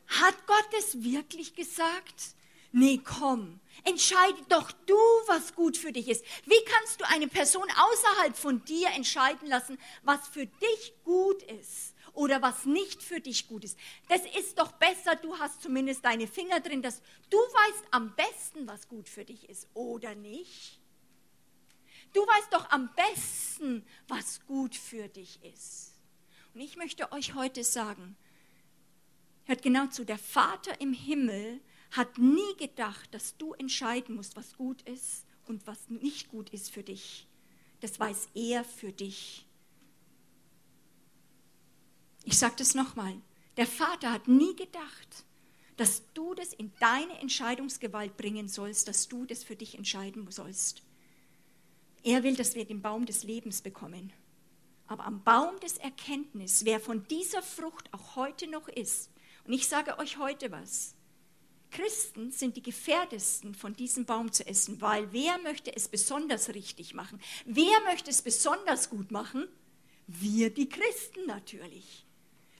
Speaker 2: Hat Gott es wirklich gesagt? Nee, komm, entscheide doch du, was gut für dich ist. Wie kannst du eine Person außerhalb von dir entscheiden lassen, was für dich gut ist? oder was nicht für dich gut ist. Das ist doch besser, du hast zumindest deine Finger drin, dass du weißt am besten, was gut für dich ist oder nicht. Du weißt doch am besten, was gut für dich ist. Und ich möchte euch heute sagen, hört genau zu, der Vater im Himmel hat nie gedacht, dass du entscheiden musst, was gut ist und was nicht gut ist für dich. Das weiß er für dich. Ich sage das nochmal. Der Vater hat nie gedacht, dass du das in deine Entscheidungsgewalt bringen sollst, dass du das für dich entscheiden sollst. Er will, dass wir den Baum des Lebens bekommen. Aber am Baum des Erkenntnis, wer von dieser Frucht auch heute noch ist, und ich sage euch heute was, Christen sind die gefährdesten, von diesem Baum zu essen, weil wer möchte es besonders richtig machen? Wer möchte es besonders gut machen? Wir, die Christen natürlich.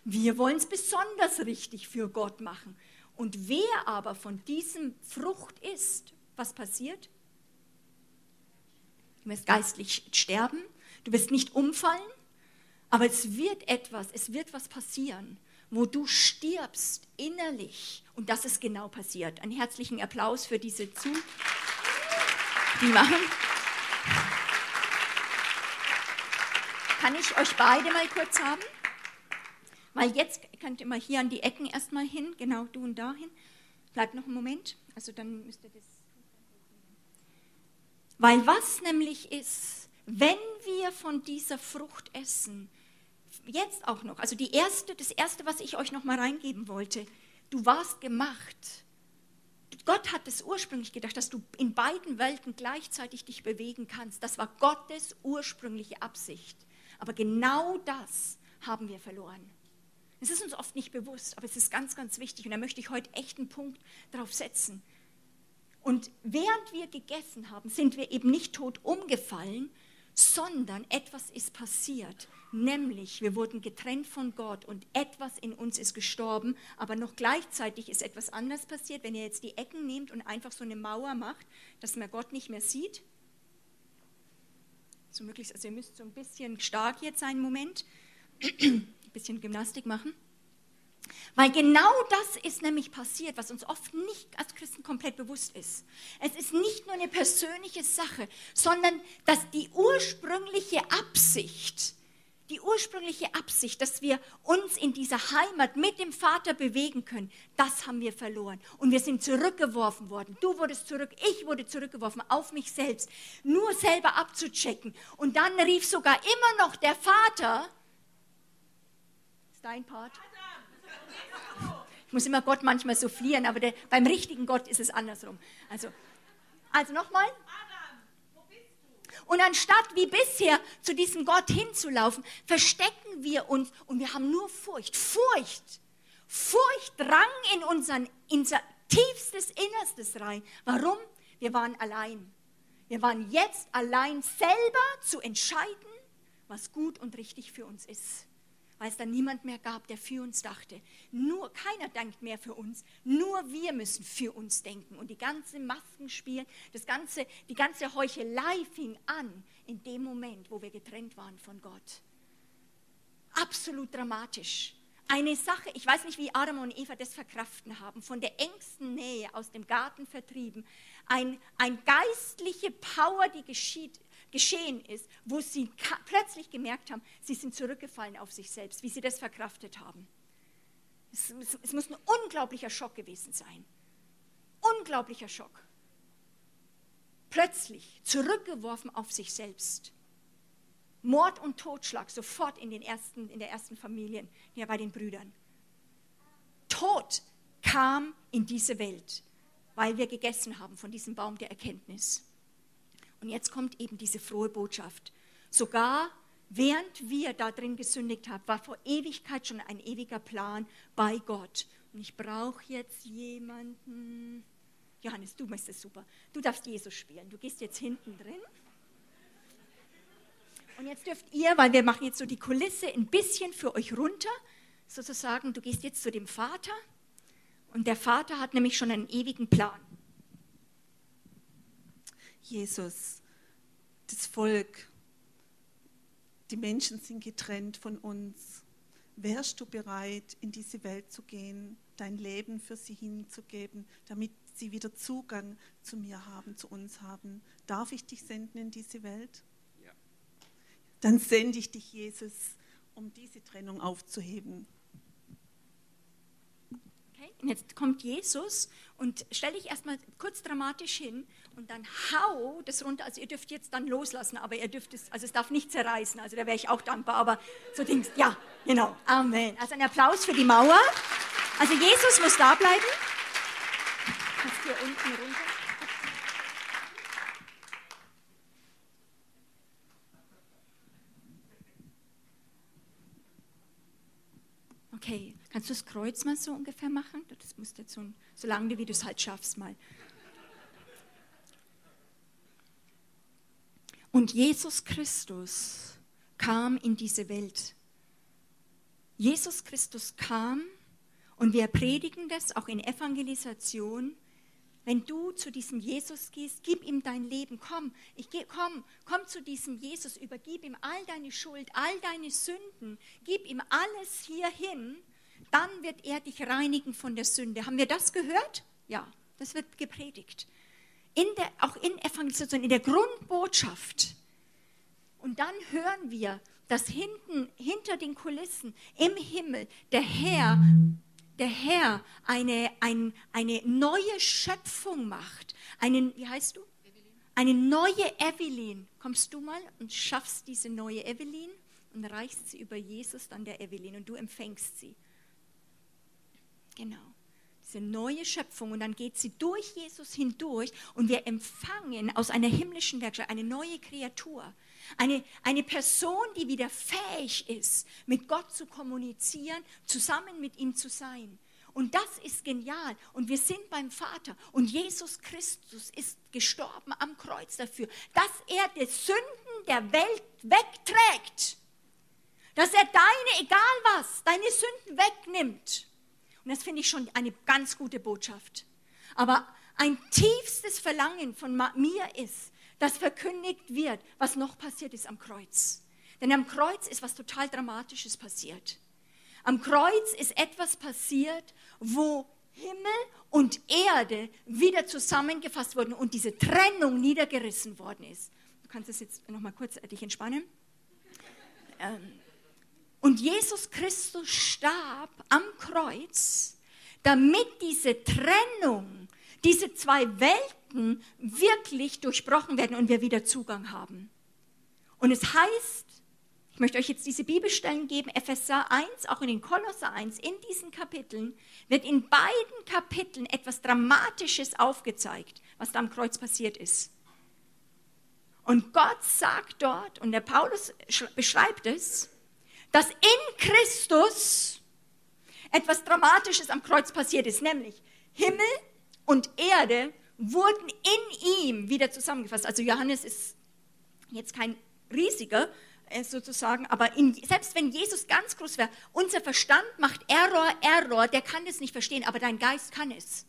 Speaker 2: Wir wollen es besonders richtig für Gott machen. Und wer aber von diesem Frucht isst, was passiert? Du wirst geistlich sterben, du wirst nicht umfallen, aber es wird etwas, es wird was passieren, wo du stirbst innerlich. Und das ist genau passiert. Einen herzlichen Applaus für diese Zu. Die machen. Kann ich euch beide mal kurz haben? Weil jetzt könnt ihr mal hier an die Ecken erstmal hin, genau du und dahin. Bleibt noch einen Moment, also dann müsst ihr das. Weil was nämlich ist, wenn wir von dieser Frucht essen, jetzt auch noch, also die erste, das erste, was ich euch noch mal reingeben wollte, du warst gemacht. Gott hat es ursprünglich gedacht, dass du in beiden Welten gleichzeitig dich bewegen kannst. Das war Gottes ursprüngliche Absicht. Aber genau das haben wir verloren. Es ist uns oft nicht bewusst, aber es ist ganz, ganz wichtig und da möchte ich heute echt einen Punkt drauf setzen. Und während wir gegessen haben, sind wir eben nicht tot umgefallen, sondern etwas ist passiert, nämlich wir wurden getrennt von Gott und etwas in uns ist gestorben, aber noch gleichzeitig ist etwas anderes passiert, wenn ihr jetzt die Ecken nehmt und einfach so eine Mauer macht, dass man Gott nicht mehr sieht. So möglichst, also ihr müsst so ein bisschen stark jetzt sein, Moment [clears throat] bisschen Gymnastik machen. Weil genau das ist nämlich passiert, was uns oft nicht als Christen komplett bewusst ist. Es ist nicht nur eine persönliche Sache, sondern dass die ursprüngliche Absicht, die ursprüngliche Absicht, dass wir uns in dieser Heimat mit dem Vater bewegen können, das haben wir verloren. Und wir sind zurückgeworfen worden. Du wurdest zurück, ich wurde zurückgeworfen auf mich selbst, nur selber abzuchecken. Und dann rief sogar immer noch der Vater, dein Part. Ich muss immer Gott manchmal soufflieren, aber der, beim richtigen Gott ist es andersrum. Also, also nochmal. Und anstatt wie bisher zu diesem Gott hinzulaufen, verstecken wir uns und wir haben nur Furcht. Furcht. Furcht drang in unseren, in unser tiefstes Innerstes rein. Warum? Wir waren allein. Wir waren jetzt allein selber zu entscheiden, was gut und richtig für uns ist weil es dann niemand mehr gab, der für uns dachte. Nur keiner denkt mehr für uns, nur wir müssen für uns denken. Und die ganze Maskenspiel, das ganze, die ganze Heuchelei fing an in dem Moment, wo wir getrennt waren von Gott. absolut dramatisch. Eine Sache, ich weiß nicht, wie Adam und Eva das verkraften haben, von der engsten Nähe aus dem Garten vertrieben. Ein, ein geistliche Power, die geschieht, geschehen ist, wo sie plötzlich gemerkt haben, sie sind zurückgefallen auf sich selbst, wie sie das verkraftet haben. Es, es, es muss ein unglaublicher Schock gewesen sein. Unglaublicher Schock. Plötzlich zurückgeworfen auf sich selbst. Mord und Totschlag sofort in, den ersten, in der ersten Familien, ja bei den Brüdern. Tod kam in diese Welt, weil wir gegessen haben von diesem Baum der Erkenntnis. Und jetzt kommt eben diese frohe Botschaft. Sogar während wir da drin gesündigt haben, war vor Ewigkeit schon ein ewiger Plan bei Gott. Und ich brauche jetzt jemanden. Johannes, du machst es super. Du darfst Jesus spielen. Du gehst jetzt hinten drin. Und jetzt dürft ihr, weil wir machen jetzt so die Kulisse ein bisschen für euch runter, sozusagen, du gehst jetzt zu dem Vater und der Vater hat nämlich schon einen ewigen Plan.
Speaker 4: Jesus, das Volk, die Menschen sind getrennt von uns. Wärst du bereit, in diese Welt zu gehen, dein Leben für sie hinzugeben, damit sie wieder Zugang zu mir haben, zu uns haben? Darf ich dich senden in diese Welt? dann sende ich dich, Jesus, um diese Trennung aufzuheben.
Speaker 2: Okay, und jetzt kommt Jesus und stell dich erstmal kurz dramatisch hin und dann hau das runter. Also ihr dürft jetzt dann loslassen, aber ihr dürft es, also es darf nicht zerreißen, also da wäre ich auch dankbar, aber so Dings, ja, genau, Amen. Also ein Applaus für die Mauer. Also Jesus muss da bleiben. Kannst hier unten runter. Okay, kannst du das Kreuz mal so ungefähr machen? Das musst du jetzt so, so lange, wie du es halt schaffst, mal. Und Jesus Christus kam in diese Welt. Jesus Christus kam und wir predigen das auch in Evangelisation wenn du zu diesem Jesus gehst, gib ihm dein Leben. Komm, ich geh, komm, komm zu diesem Jesus, übergib ihm all deine Schuld, all deine Sünden, gib ihm alles hier hin, dann wird er dich reinigen von der Sünde. Haben wir das gehört? Ja, das wird gepredigt. In der, auch in Evangelisation, in der Grundbotschaft. Und dann hören wir, dass hinten, hinter den Kulissen im Himmel der Herr der Herr eine, ein, eine neue Schöpfung macht. Einen, wie heißt du? Eine neue Evelyn. Kommst du mal und schaffst diese neue Evelyn und reichst sie über Jesus dann der Evelyn und du empfängst sie. Genau. Diese neue Schöpfung und dann geht sie durch Jesus hindurch und wir empfangen aus einer himmlischen Werkstatt eine neue Kreatur. Eine, eine Person, die wieder fähig ist, mit Gott zu kommunizieren, zusammen mit ihm zu sein. Und das ist genial. Und wir sind beim Vater. Und Jesus Christus ist gestorben am Kreuz dafür, dass er die Sünden der Welt wegträgt. Dass er deine, egal was, deine Sünden wegnimmt. Und das finde ich schon eine ganz gute Botschaft. Aber ein tiefstes Verlangen von mir ist, dass verkündigt wird, was noch passiert ist am Kreuz. Denn am Kreuz ist was total Dramatisches passiert. Am Kreuz ist etwas passiert, wo Himmel und Erde wieder zusammengefasst wurden und diese Trennung niedergerissen worden ist. Du kannst es jetzt noch mal kurz dich entspannen. Ähm, und Jesus Christus starb am Kreuz, damit diese Trennung, diese zwei Welten wirklich durchbrochen werden und wir wieder Zugang haben. Und es heißt, ich möchte euch jetzt diese Bibelstellen geben, Epheser 1, auch in den Kolosser 1, in diesen Kapiteln wird in beiden Kapiteln etwas Dramatisches aufgezeigt, was da am Kreuz passiert ist. Und Gott sagt dort, und der Paulus beschreibt es, dass in Christus etwas Dramatisches am Kreuz passiert ist, nämlich Himmel und Erde wurden in ihm wieder zusammengefasst. Also Johannes ist jetzt kein riesiger äh, sozusagen, aber in, selbst wenn Jesus ganz groß wäre, unser Verstand macht Error, Error, der kann es nicht verstehen, aber dein Geist kann es.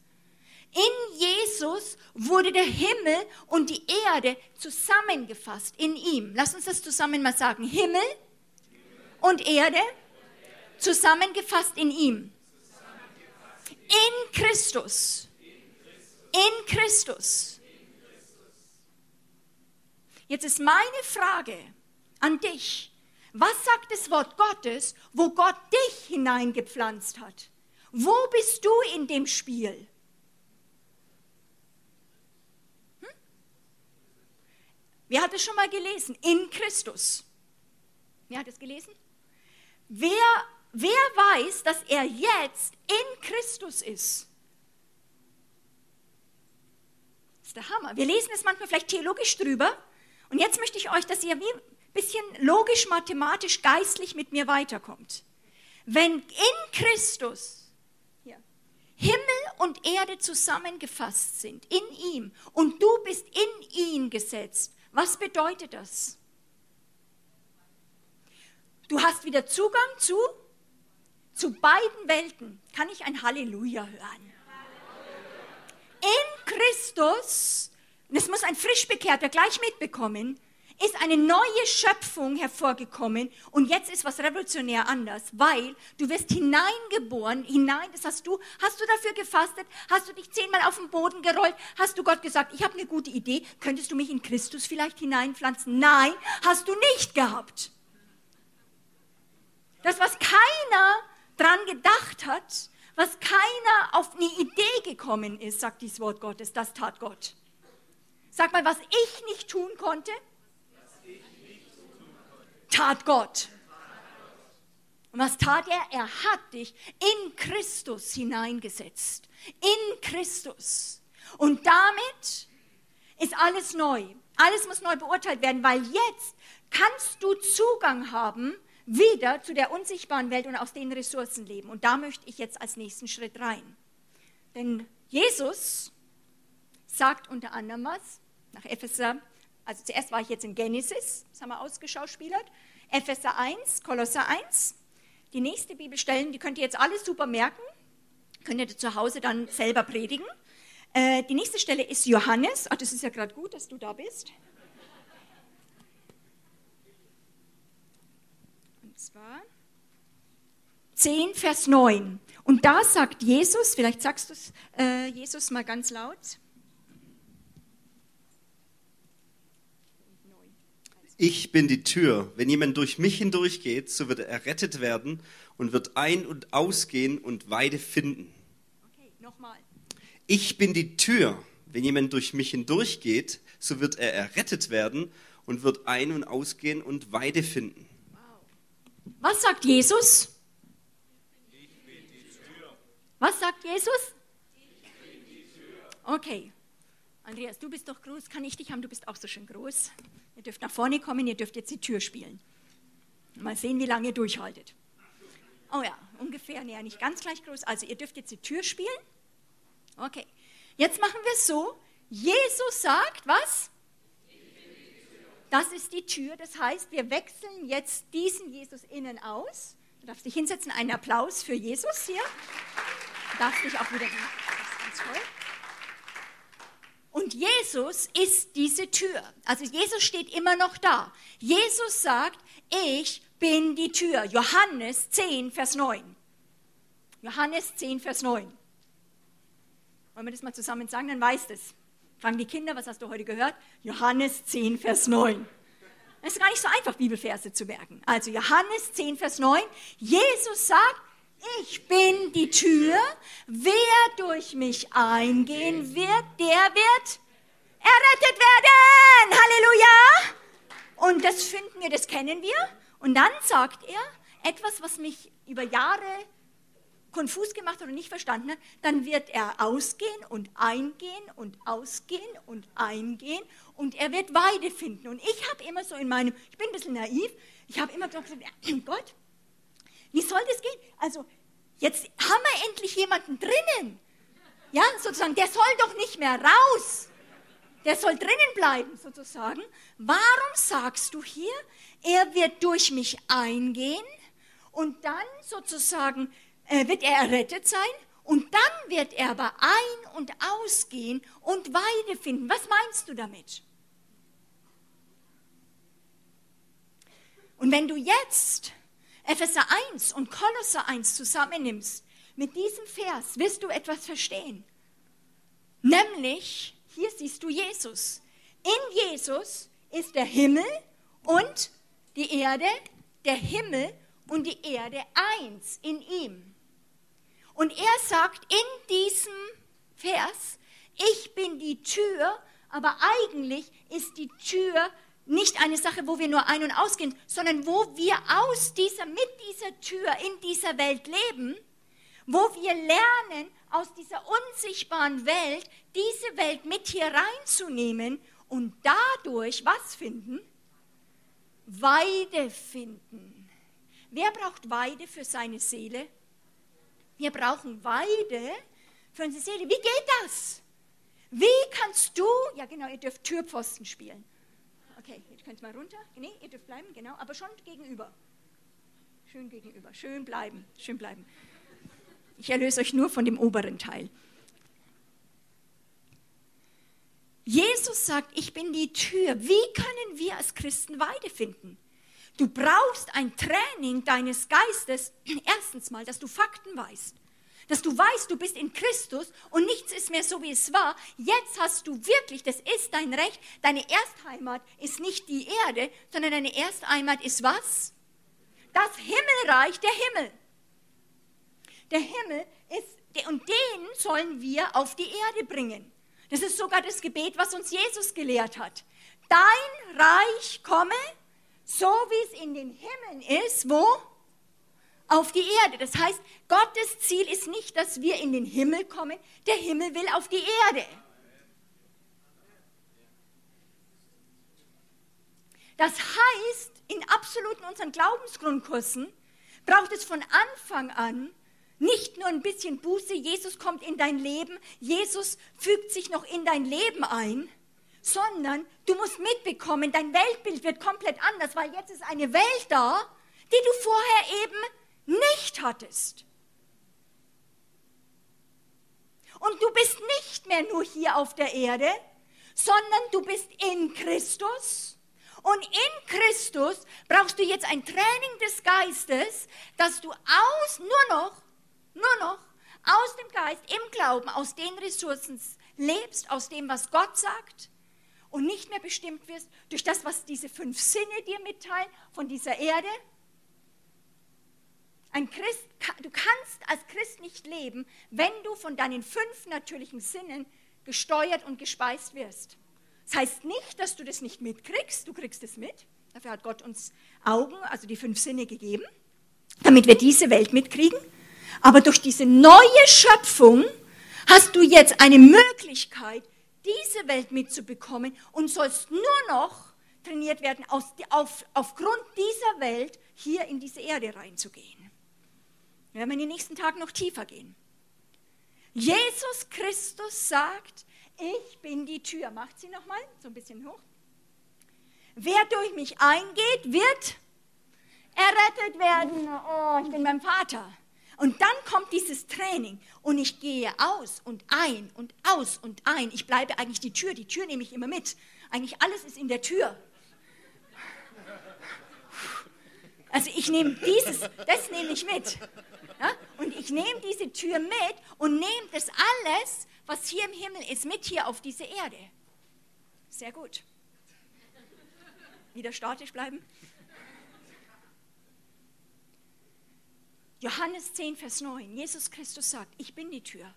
Speaker 2: In Jesus wurde der Himmel und die Erde zusammengefasst in ihm. Lass uns das zusammen mal sagen. Himmel und Erde Zusammengefasst in ihm. In Christus. In Christus. Jetzt ist meine Frage an dich. Was sagt das Wort Gottes, wo Gott dich hineingepflanzt hat? Wo bist du in dem Spiel? Hm? Wer hat es schon mal gelesen? In Christus. Wer hat es gelesen? Wer, wer weiß, dass er jetzt in Christus ist? Das ist der Hammer. Wir lesen es manchmal vielleicht theologisch drüber. Und jetzt möchte ich euch, dass ihr wie ein bisschen logisch, mathematisch, geistlich mit mir weiterkommt. Wenn in Christus Himmel und Erde zusammengefasst sind, in ihm, und du bist in ihn gesetzt, was bedeutet das? Du hast wieder Zugang zu, zu beiden Welten. Kann ich ein Halleluja hören? In Christus, das muss ein Frischbekehrter gleich mitbekommen, ist eine neue Schöpfung hervorgekommen und jetzt ist was revolutionär anders, weil du wirst hineingeboren, hinein, das hast du, hast du dafür gefastet, hast du dich zehnmal auf den Boden gerollt, hast du Gott gesagt, ich habe eine gute Idee, könntest du mich in Christus vielleicht hineinpflanzen? Nein, hast du nicht gehabt. Das, was keiner dran gedacht hat, was keiner auf eine Idee gekommen ist, sagt dieses Wort Gottes, das tat Gott. Sag mal, was ich nicht tun konnte, tat Gott. Und was tat er? Er hat dich in Christus hineingesetzt. In Christus. Und damit ist alles neu. Alles muss neu beurteilt werden, weil jetzt kannst du Zugang haben wieder zu der unsichtbaren Welt und aus den Ressourcen leben. Und da möchte ich jetzt als nächsten Schritt rein. Denn Jesus sagt unter anderem was, nach Epheser, also zuerst war ich jetzt in Genesis, das haben wir ausgeschauspielert, Epheser 1, Kolosser 1. Die nächste Bibelstellen, die könnt ihr jetzt alle super merken, könnt ihr zu Hause dann selber predigen. Äh, die nächste Stelle ist Johannes, ach, das ist ja gerade gut, dass du da bist. Zwar 10, Vers 9. Und da sagt Jesus, vielleicht sagst du es, äh, Jesus mal ganz laut.
Speaker 1: Ich bin die Tür. Wenn jemand durch mich hindurchgeht, so wird er errettet werden und wird ein- und ausgehen und Weide finden.
Speaker 2: Okay, nochmal.
Speaker 1: Ich bin die Tür. Wenn jemand durch mich hindurchgeht, so wird er errettet werden und wird ein- und ausgehen und Weide finden.
Speaker 2: Was sagt Jesus? Was sagt Jesus? Okay. Andreas, du bist doch groß. Kann ich dich haben? Du bist auch so schön groß. Ihr dürft nach vorne kommen, ihr dürft jetzt die Tür spielen. Mal sehen, wie lange ihr durchhaltet. Oh ja, ungefähr, nee, nicht ganz gleich groß. Also ihr dürft jetzt die Tür spielen. Okay. Jetzt machen wir es so. Jesus sagt, was? Das ist die Tür. Das heißt, wir wechseln jetzt diesen Jesus innen aus. Du darfst dich hinsetzen. Einen Applaus für Jesus hier. Du darfst dich auch wieder. Das ist ganz toll. Und Jesus ist diese Tür. Also Jesus steht immer noch da. Jesus sagt, ich bin die Tür. Johannes 10, Vers 9. Johannes 10, Vers 9. Wollen wir das mal zusammen sagen? Dann weißt es. Fragen die Kinder, was hast du heute gehört? Johannes 10, Vers 9. Es ist gar nicht so einfach, Bibelverse zu merken. Also Johannes 10, Vers 9. Jesus sagt, ich bin die Tür. Wer durch mich eingehen wird, der wird errettet werden. Halleluja. Und das finden wir, das kennen wir. Und dann sagt er etwas, was mich über Jahre konfus gemacht oder nicht verstanden hat, dann wird er ausgehen und eingehen und ausgehen und eingehen und er wird Weide finden. Und ich habe immer so in meinem, ich bin ein bisschen naiv, ich habe immer gesagt, Gott, wie soll das gehen? Also jetzt haben wir endlich jemanden drinnen. Ja, sozusagen, der soll doch nicht mehr raus. Der soll drinnen bleiben, sozusagen. Warum sagst du hier, er wird durch mich eingehen und dann sozusagen äh, wird er errettet sein und dann wird er aber ein- und ausgehen und Weide finden. Was meinst du damit? Und wenn du jetzt Epheser 1 und Kolosser 1 zusammennimmst, mit diesem Vers wirst du etwas verstehen. Nämlich, hier siehst du Jesus. In Jesus ist der Himmel und die Erde, der Himmel und die Erde eins in ihm. Und er sagt in diesem Vers, ich bin die Tür, aber eigentlich ist die Tür nicht eine Sache, wo wir nur ein- und ausgehen, sondern wo wir aus dieser, mit dieser Tür in dieser Welt leben, wo wir lernen, aus dieser unsichtbaren Welt diese Welt mit hier reinzunehmen und dadurch was finden? Weide finden. Wer braucht Weide für seine Seele? Wir brauchen Weide für unsere Seele. Wie geht das? Wie kannst du, ja genau, ihr dürft Türpfosten spielen. Okay, jetzt könnt ihr mal runter. Nee, ihr dürft bleiben, genau, aber schon gegenüber. Schön gegenüber, schön bleiben, schön bleiben. Ich erlöse euch nur von dem oberen Teil. Jesus sagt, ich bin die Tür. Wie können wir als Christen Weide finden? Du brauchst ein Training deines Geistes, [clears throat] erstens mal, dass du Fakten weißt. Dass du weißt, du bist in Christus und nichts ist mehr so, wie es war. Jetzt hast du wirklich, das ist dein Recht, deine Erstheimat ist nicht die Erde, sondern deine Erstheimat ist was? Das Himmelreich, der Himmel. Der Himmel ist, und den sollen wir auf die Erde bringen. Das ist sogar das Gebet, was uns Jesus gelehrt hat. Dein Reich komme, so wie es in den Himmeln ist, wo? Auf die Erde. Das heißt, Gottes Ziel ist nicht, dass wir in den Himmel kommen, der Himmel will auf die Erde. Das heißt, in absoluten unseren Glaubensgrundkursen braucht es von Anfang an nicht nur ein bisschen Buße, Jesus kommt in dein Leben, Jesus fügt sich noch in dein Leben ein, sondern du musst mitbekommen, dein Weltbild wird komplett anders, weil jetzt ist eine Welt da, die du vorher eben nicht hattest. Und du bist nicht mehr nur hier auf der Erde, sondern du bist in Christus. Und in Christus brauchst du jetzt ein Training des Geistes, dass du aus nur noch nur noch aus dem Geist, im Glauben, aus den Ressourcen lebst, aus dem, was Gott sagt und nicht mehr bestimmt wirst durch das, was diese fünf Sinne dir mitteilen von dieser Erde. Ein Christ, du kannst als Christ nicht leben, wenn du von deinen fünf natürlichen Sinnen gesteuert und gespeist wirst. Das heißt nicht, dass du das nicht mitkriegst, du kriegst es mit. Dafür hat Gott uns Augen, also die fünf Sinne gegeben, damit wir diese Welt mitkriegen. Aber durch diese neue Schöpfung hast du jetzt eine Möglichkeit, diese Welt mitzubekommen und sollst nur noch trainiert werden, aus, auf, aufgrund dieser Welt hier in diese Erde reinzugehen. Wir werden in den nächsten Tagen noch tiefer gehen. Jesus Christus sagt, ich bin die Tür. Macht sie nochmal, so ein bisschen hoch. Wer durch mich eingeht, wird errettet werden. Oh, ich bin beim Vater. Und dann kommt dieses Training und ich gehe aus und ein und aus und ein. Ich bleibe eigentlich die Tür, die Tür nehme ich immer mit. Eigentlich alles ist in der Tür. Also ich nehme dieses, das nehme ich mit. Ja? Und ich nehme diese Tür mit und nehme das alles, was hier im Himmel ist, mit hier auf diese Erde. Sehr gut. Wieder statisch bleiben. Johannes 10, Vers 9. Jesus Christus sagt, ich bin die Tür.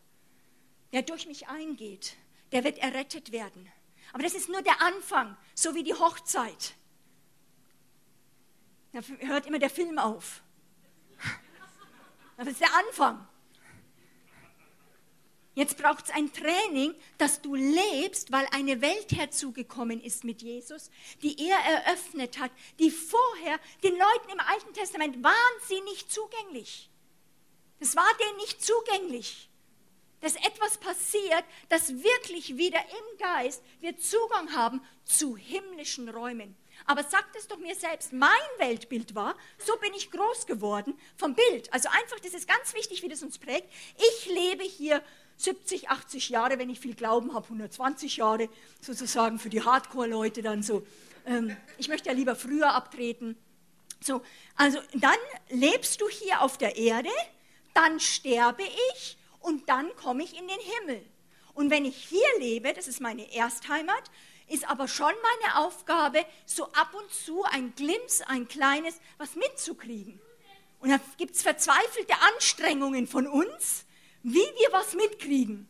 Speaker 2: Wer durch mich eingeht, der wird errettet werden. Aber das ist nur der Anfang, so wie die Hochzeit. Da hört immer der Film auf. [laughs] Das ist der Anfang. Jetzt braucht es ein Training, dass du lebst, weil eine Welt herzugekommen ist mit Jesus, die er eröffnet hat, die vorher den Leuten im Alten Testament waren sie nicht zugänglich. Es war denen nicht zugänglich. Dass etwas passiert, dass wirklich wieder im Geist wir Zugang haben zu himmlischen Räumen. Aber sagt es doch mir selbst, mein Weltbild war, so bin ich groß geworden vom Bild. Also einfach, das ist ganz wichtig, wie das uns prägt. Ich lebe hier 70, 80 Jahre, wenn ich viel Glauben habe, 120 Jahre sozusagen für die Hardcore-Leute dann so. Ähm, ich möchte ja lieber früher abtreten. So, also dann lebst du hier auf der Erde, dann sterbe ich und dann komme ich in den Himmel. Und wenn ich hier lebe, das ist meine Erstheimat, ist aber schon meine Aufgabe, so ab und zu ein Glimps, ein kleines, was mitzukriegen. Und da gibt es verzweifelte Anstrengungen von uns, wie wir was mitkriegen.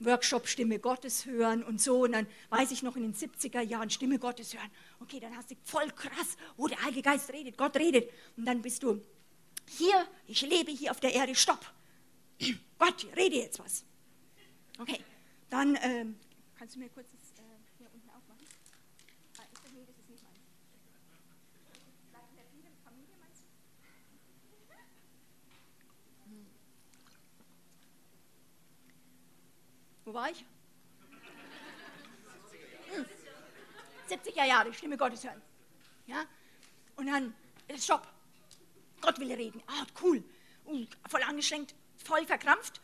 Speaker 2: Workshop Stimme Gottes hören und so. Und dann weiß ich noch in den 70er Jahren Stimme Gottes hören. Okay, dann hast du voll krass, wo der Heilige Geist redet, Gott redet. Und dann bist du hier, ich lebe hier auf der Erde, stopp. [clears throat] Gott, rede jetzt was. Okay, dann ähm, kannst du mir kurz das äh, hier unten aufmachen. Ah, ist das, nee, das ist nicht meins. Bleibt in der Familie, meinst du? Wo war ich? 70er Jahre, Stimme Gottes hören. Ja? Und dann, äh, stopp. Gott will reden. Ah, cool. Uh, voll angestrengt, voll verkrampft.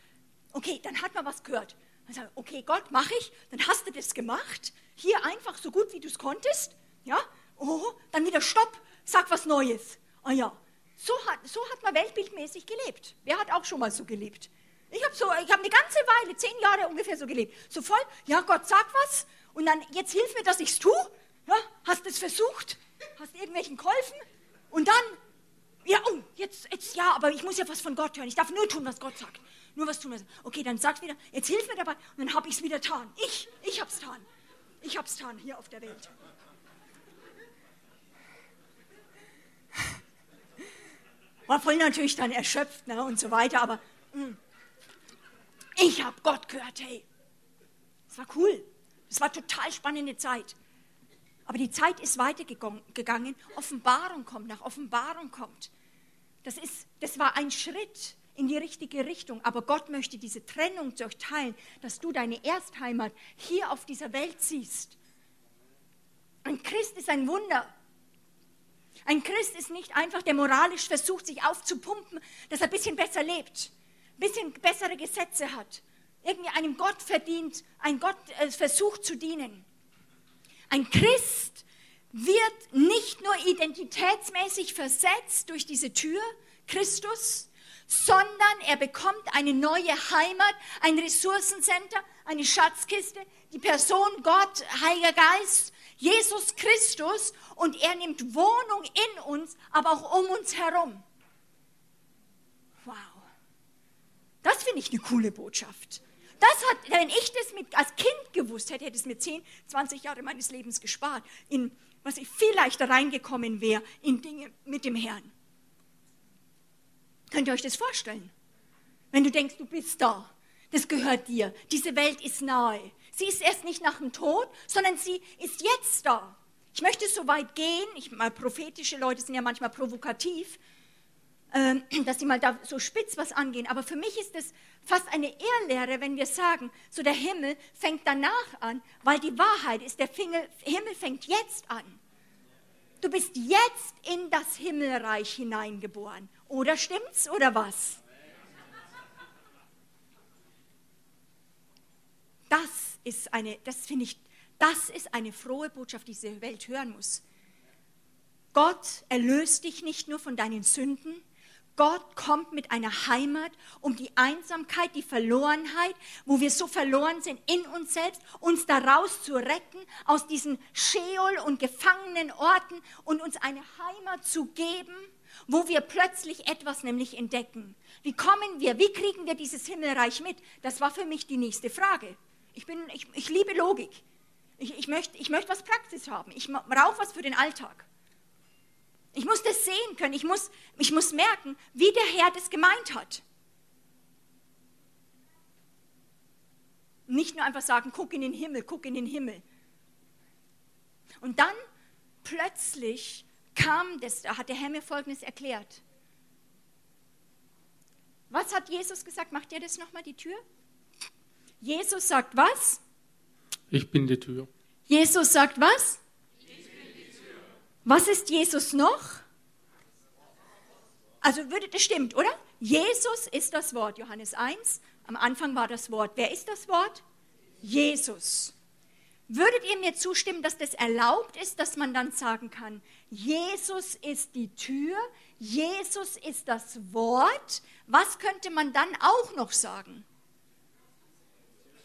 Speaker 2: Okay, dann hat man was gehört. Dann sagt, okay, Gott, mach ich. Dann hast du das gemacht. Hier einfach so gut, wie du es konntest. Ja? Oh, dann wieder Stopp. Sag was Neues. Ah ja. So hat, so hat man weltbildmäßig gelebt. Wer hat auch schon mal so gelebt? Ich habe so, habe eine ganze Weile, zehn Jahre ungefähr so gelebt. So voll, ja Gott, sag was und dann, jetzt hilf mir, dass ich es tue. Ja, hast du es versucht? Hast du irgendwelchen geholfen? Und dann, ja, oh, jetzt, jetzt, ja, aber ich muss ja was von Gott hören. Ich darf nur tun, was Gott sagt. Nur was tun. Was, okay, dann sagst wieder, jetzt hilf mir dabei und dann habe ich es wieder getan. Ich, ich habe es getan. Ich habe es getan hier auf der Welt. War voll natürlich dann erschöpft ne, und so weiter, aber mh, hm. Ich habe Gott gehört, hey. Es war cool. Es war total spannende Zeit. Aber die Zeit ist weitergegangen. Offenbarung kommt, nach Offenbarung kommt. Das, ist, das war ein Schritt in die richtige Richtung. Aber Gott möchte diese Trennung durchteilen, dass du deine Erstheimat hier auf dieser Welt siehst. Ein Christ ist ein Wunder. Ein Christ ist nicht einfach, der moralisch versucht, sich aufzupumpen, dass er ein bisschen besser lebt bisschen bessere Gesetze hat, irgendwie einem Gott verdient, ein Gott äh, versucht zu dienen. Ein Christ wird nicht nur identitätsmäßig versetzt durch diese Tür, Christus, sondern er bekommt eine neue Heimat, ein Ressourcencenter, eine Schatzkiste, die Person Gott, Heiliger Geist, Jesus Christus und er nimmt Wohnung in uns, aber auch um uns herum. Wow. Das finde ich eine coole Botschaft. Das hat, wenn ich das mit, als Kind gewusst hätte, hätte es mir 10, 20 Jahre meines Lebens gespart, in was ich viel leichter reingekommen wäre in Dinge mit dem Herrn. Könnt ihr euch das vorstellen? Wenn du denkst, du bist da, das gehört dir, diese Welt ist nahe. Sie ist erst nicht nach dem Tod, sondern sie ist jetzt da. Ich möchte so weit gehen, ich, mal prophetische Leute sind ja manchmal provokativ, [clears throat] dass sie mal da so spitz was angehen. Aber für mich ist es fast eine Ehrlehre, wenn wir sagen, so der Himmel fängt danach an, weil die Wahrheit ist, der Himmel fängt jetzt an. Du bist jetzt in das Himmelreich hineingeboren. Oder stimmt's oder was? Das ist eine, das finde ich, das ist eine frohe Botschaft, die diese Welt hören muss. Gott erlöst dich nicht nur von deinen Sünden, Gott kommt mit einer Heimat, um die Einsamkeit, die Verlorenheit, wo wir so verloren sind in uns selbst, uns daraus zu retten, aus diesen Scheol und gefangenen Orten und uns eine Heimat zu geben, wo wir plötzlich etwas nämlich entdecken. Wie kommen wir, wie kriegen wir dieses Himmelreich mit? Das war für mich die nächste Frage. Ich, bin, ich, ich liebe Logik. Ich, ich, möchte, ich möchte was Praxis haben. Ich brauche was für den Alltag. Ich muss das sehen können. Ich muss, ich muss merken, wie der Herr das gemeint hat. Nicht nur einfach sagen, guck in den Himmel, guck in den Himmel. Und dann plötzlich kam das, da hat der Herr mir Folgendes erklärt. Was hat Jesus gesagt? Macht ihr das nochmal, die Tür? Jesus sagt was?
Speaker 5: Ich bin die Tür.
Speaker 2: Jesus sagt was? Was ist Jesus noch? Also würde das stimmt, oder? Jesus ist das Wort. Johannes 1, am Anfang war das Wort. Wer ist das Wort? Jesus. Würdet ihr mir zustimmen, dass das erlaubt ist, dass man dann sagen kann, Jesus ist die Tür, Jesus ist das Wort? Was könnte man dann auch noch sagen?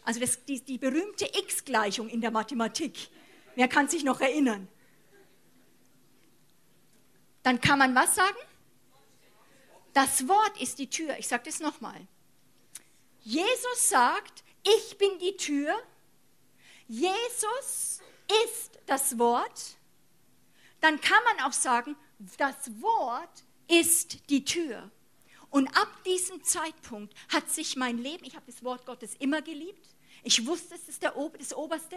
Speaker 2: Also das, die, die berühmte X-Gleichung in der Mathematik. Wer kann sich noch erinnern? Dann kann man was sagen? Das Wort ist die Tür. Ich sage das nochmal. Jesus sagt, ich bin die Tür. Jesus ist das Wort. Dann kann man auch sagen, das Wort ist die Tür. Und ab diesem Zeitpunkt hat sich mein Leben, ich habe das Wort Gottes immer geliebt, ich wusste, es ist der Ober, das Oberste,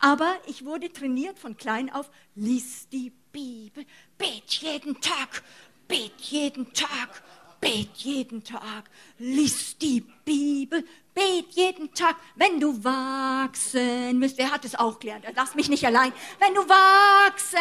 Speaker 2: aber ich wurde trainiert von klein auf, lies die Bibel, bet jeden Tag, bet jeden Tag, bet jeden Tag, lies die Bibel, bet jeden Tag, wenn du wachsen willst. Wer hat es auch gelernt? Lass mich nicht allein. Wenn du wachsen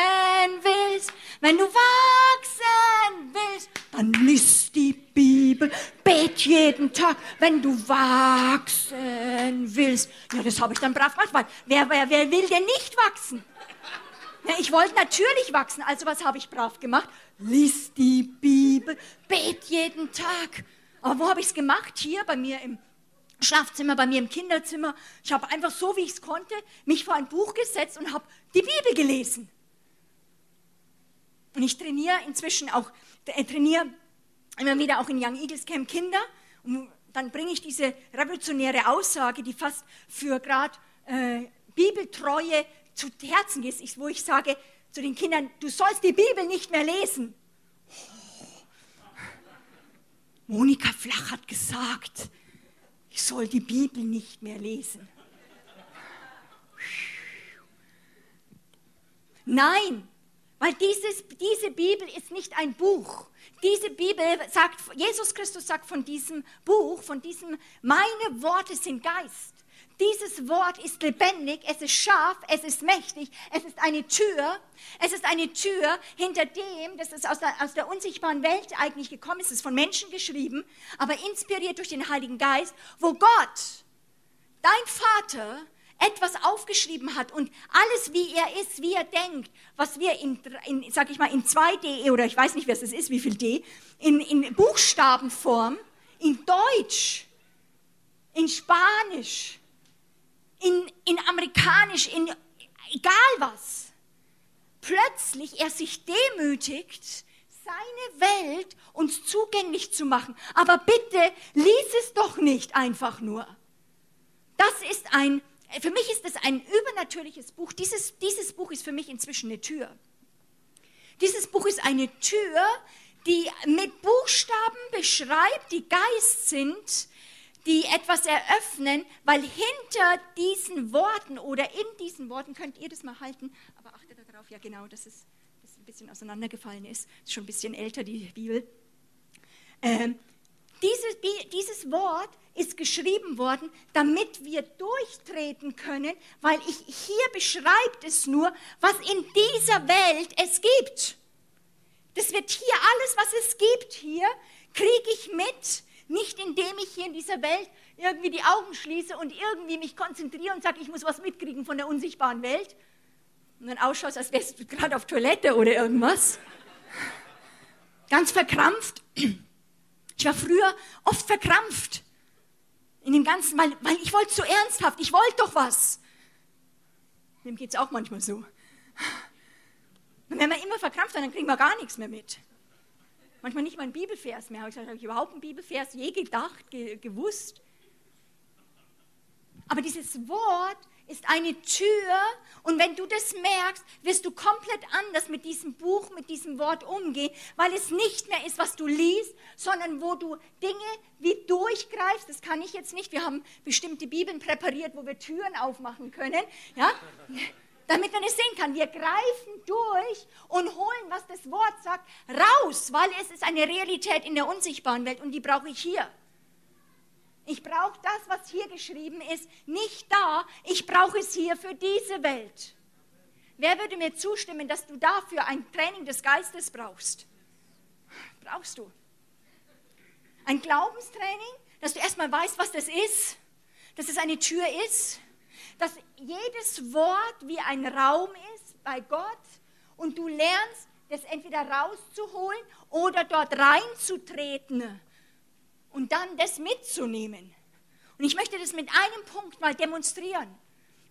Speaker 2: willst, wenn du wachsen willst, dann lies die Bibel, bet jeden Tag, wenn du wachsen willst. Ja, das habe ich dann brav gemacht, weil wer, wer, wer will denn nicht wachsen? Ja, ich wollte natürlich wachsen, also was habe ich brav gemacht? Lies die Bibel, bet jeden Tag. Aber wo habe ich es gemacht? Hier bei mir im Schlafzimmer, bei mir im Kinderzimmer. Ich habe einfach so, wie ich es konnte, mich vor ein Buch gesetzt und habe die Bibel gelesen. Und ich trainiere inzwischen auch, äh, trainiere immer wieder auch in Young Eagles Camp Kinder. Und dann bringe ich diese revolutionäre Aussage, die fast für gerade äh, Bibeltreue zu Herzen geht, wo ich sage zu den Kindern, du sollst die Bibel nicht mehr lesen. Monika Flach hat gesagt, ich soll die Bibel nicht mehr lesen. Nein, weil dieses, diese Bibel ist nicht ein Buch. Diese Bibel sagt, Jesus Christus sagt von diesem Buch, von diesem, meine Worte sind Geist. Dieses Wort ist lebendig, es ist scharf, es ist mächtig, es ist eine Tür. Es ist eine Tür, hinter dem, das ist aus der, aus der unsichtbaren Welt eigentlich gekommen, es ist von Menschen geschrieben, aber inspiriert durch den Heiligen Geist, wo Gott, dein Vater, etwas aufgeschrieben hat und alles, wie er ist, wie er denkt, was wir in, in sag ich mal, in 2D oder ich weiß nicht, was es ist, wie viel D, in, in Buchstabenform, in Deutsch, in Spanisch, in, in Amerikanisch, in egal was, plötzlich er sich demütigt, seine Welt uns zugänglich zu machen. Aber bitte, lies es doch nicht einfach nur. Das ist ein, für mich ist es ein übernatürliches Buch. Dieses, dieses Buch ist für mich inzwischen eine Tür. Dieses Buch ist eine Tür, die mit Buchstaben beschreibt, die Geist sind, die etwas eröffnen, weil hinter diesen Worten oder in diesen Worten, könnt ihr das mal halten, aber achtet darauf, ja genau, dass es dass ein bisschen auseinandergefallen ist, ist schon ein bisschen älter, die Bibel. Ähm, dieses, dieses Wort ist geschrieben worden, damit wir durchtreten können, weil ich, hier beschreibt es nur, was in dieser Welt es gibt. Das wird hier alles, was es gibt hier, kriege ich mit nicht indem ich hier in dieser Welt irgendwie die Augen schließe und irgendwie mich konzentriere und sage, ich muss was mitkriegen von der unsichtbaren Welt. Und dann ausschaust, als wärst du gerade auf Toilette oder irgendwas. Ganz verkrampft. Ich war früher oft verkrampft. In dem Ganzen, weil, weil ich wollte so ernsthaft, ich wollte doch was. Dem geht es auch manchmal so. Und wenn man immer verkrampft, dann kriegen wir gar nichts mehr mit manchmal nicht mal ein Bibelvers mehr. Habe ich habe ich überhaupt einen Bibelvers je gedacht, ge gewusst? Aber dieses Wort ist eine Tür und wenn du das merkst, wirst du komplett anders mit diesem Buch, mit diesem Wort umgehen, weil es nicht mehr ist, was du liest, sondern wo du Dinge wie durchgreifst. Das kann ich jetzt nicht. Wir haben bestimmte Bibeln präpariert, wo wir Türen aufmachen können. Ja? Damit man es sehen kann. Wir greifen durch und holen, was das Wort sagt, raus, weil es ist eine Realität in der unsichtbaren Welt und die brauche ich hier. Ich brauche das, was hier geschrieben ist, nicht da. Ich brauche es hier für diese Welt. Wer würde mir zustimmen, dass du dafür ein Training des Geistes brauchst? Brauchst du. Ein Glaubenstraining, dass du erstmal weißt, was das ist, dass es eine Tür ist, Dass jedes Wort wie ein Raum ist bei Gott und du lernst, das entweder rauszuholen oder dort reinzutreten und dann das mitzunehmen. Und ich möchte das mit einem Punkt mal demonstrieren,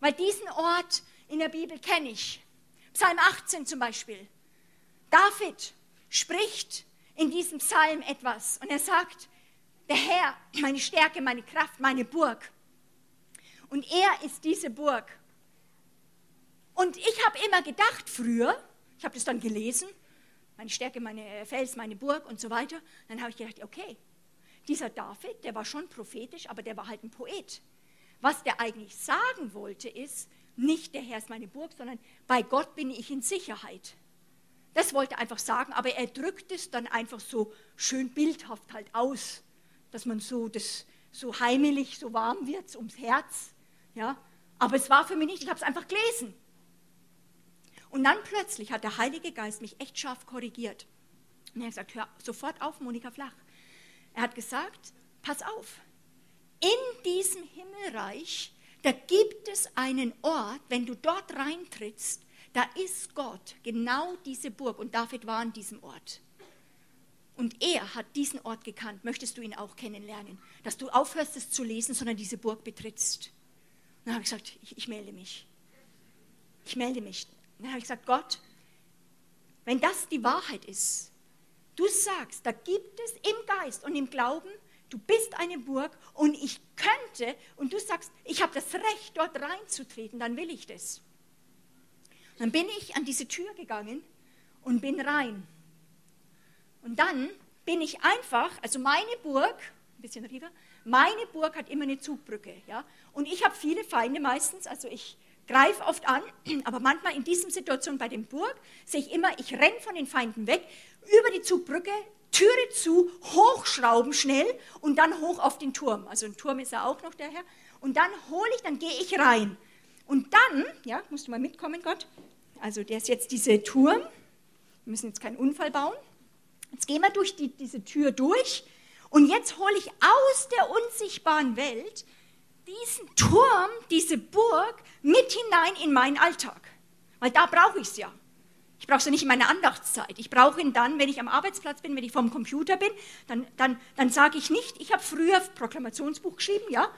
Speaker 2: weil diesen Ort in der Bibel kenne ich. Psalm 18 zum Beispiel. David spricht in diesem Psalm etwas und er sagt, der Herr, meine Stärke, meine Kraft, meine Burg. Und er ist diese Burg. Und ich habe immer gedacht früher, ich habe das dann gelesen, meine Stärke, meine Fels, meine Burg und so weiter. Dann habe ich gedacht, okay, dieser David, der war schon prophetisch, aber der war halt ein Poet. Was der eigentlich sagen wollte, ist, nicht der Herr ist meine Burg, sondern bei Gott bin ich in Sicherheit. Das wollte er einfach sagen, aber er drückt es dann einfach so schön bildhaft halt aus, dass man so das so heimelig, so warm wird ums Herz. Ja, aber es war für mich nicht, ich habe es einfach gelesen. Und dann plötzlich hat der Heilige Geist mich echt scharf korrigiert. Und er hat gesagt, hör sofort auf, Monika Flach. Er hat gesagt, pass auf, in diesem Himmelreich, da gibt es einen Ort, wenn du dort reintrittst, da ist Gott, genau diese Burg. Und David war an diesem Ort. Und er hat diesen Ort gekannt. Möchtest du ihn auch kennenlernen? Dass du aufhörst, es zu lesen, sondern diese Burg betrittst. Dann habe ich gesagt, ich, ich melde mich. Ich melde mich. Dann habe ich gesagt, Gott, wenn das die Wahrheit ist, du sagst, da gibt es im Geist und im Glauben, du bist eine Burg und ich könnte, und du sagst, ich habe das Recht, dort reinzutreten, dann will ich das. Dann bin ich an diese Tür gegangen und bin rein. Und dann bin ich einfach, also meine Burg, ein bisschen rüber, meine Burg hat immer eine Zugbrücke. Ja? Und ich habe viele Feinde meistens, also ich greife oft an, [clears throat] aber manchmal in diesen Situationen bei dem Burg sehe ich immer, ich renne von den Feinden weg, über die Zugbrücke, Türe zu, hochschrauben schnell und dann hoch auf den Turm. Also ein Turm ist ja auch noch der Herr. Und dann hole ich, dann gehe ich rein. Und dann, ja, musst du mal mitkommen, Gott. Also der ist jetzt dieser Turm. Wir müssen jetzt keinen Unfall bauen. Jetzt gehen wir durch die, diese Tür durch. Und jetzt hole ich aus der unsichtbaren Welt diesen Turm, diese Burg mit hinein in meinen Alltag. Weil da brauche ich es ja. Ich brauche es ja nicht in meiner Andachtszeit. Ich brauche ihn dann, wenn ich am Arbeitsplatz bin, wenn ich vorm Computer bin, dann, dann, dann sage ich nicht, ich habe früher Proklamationsbuch geschrieben, ja,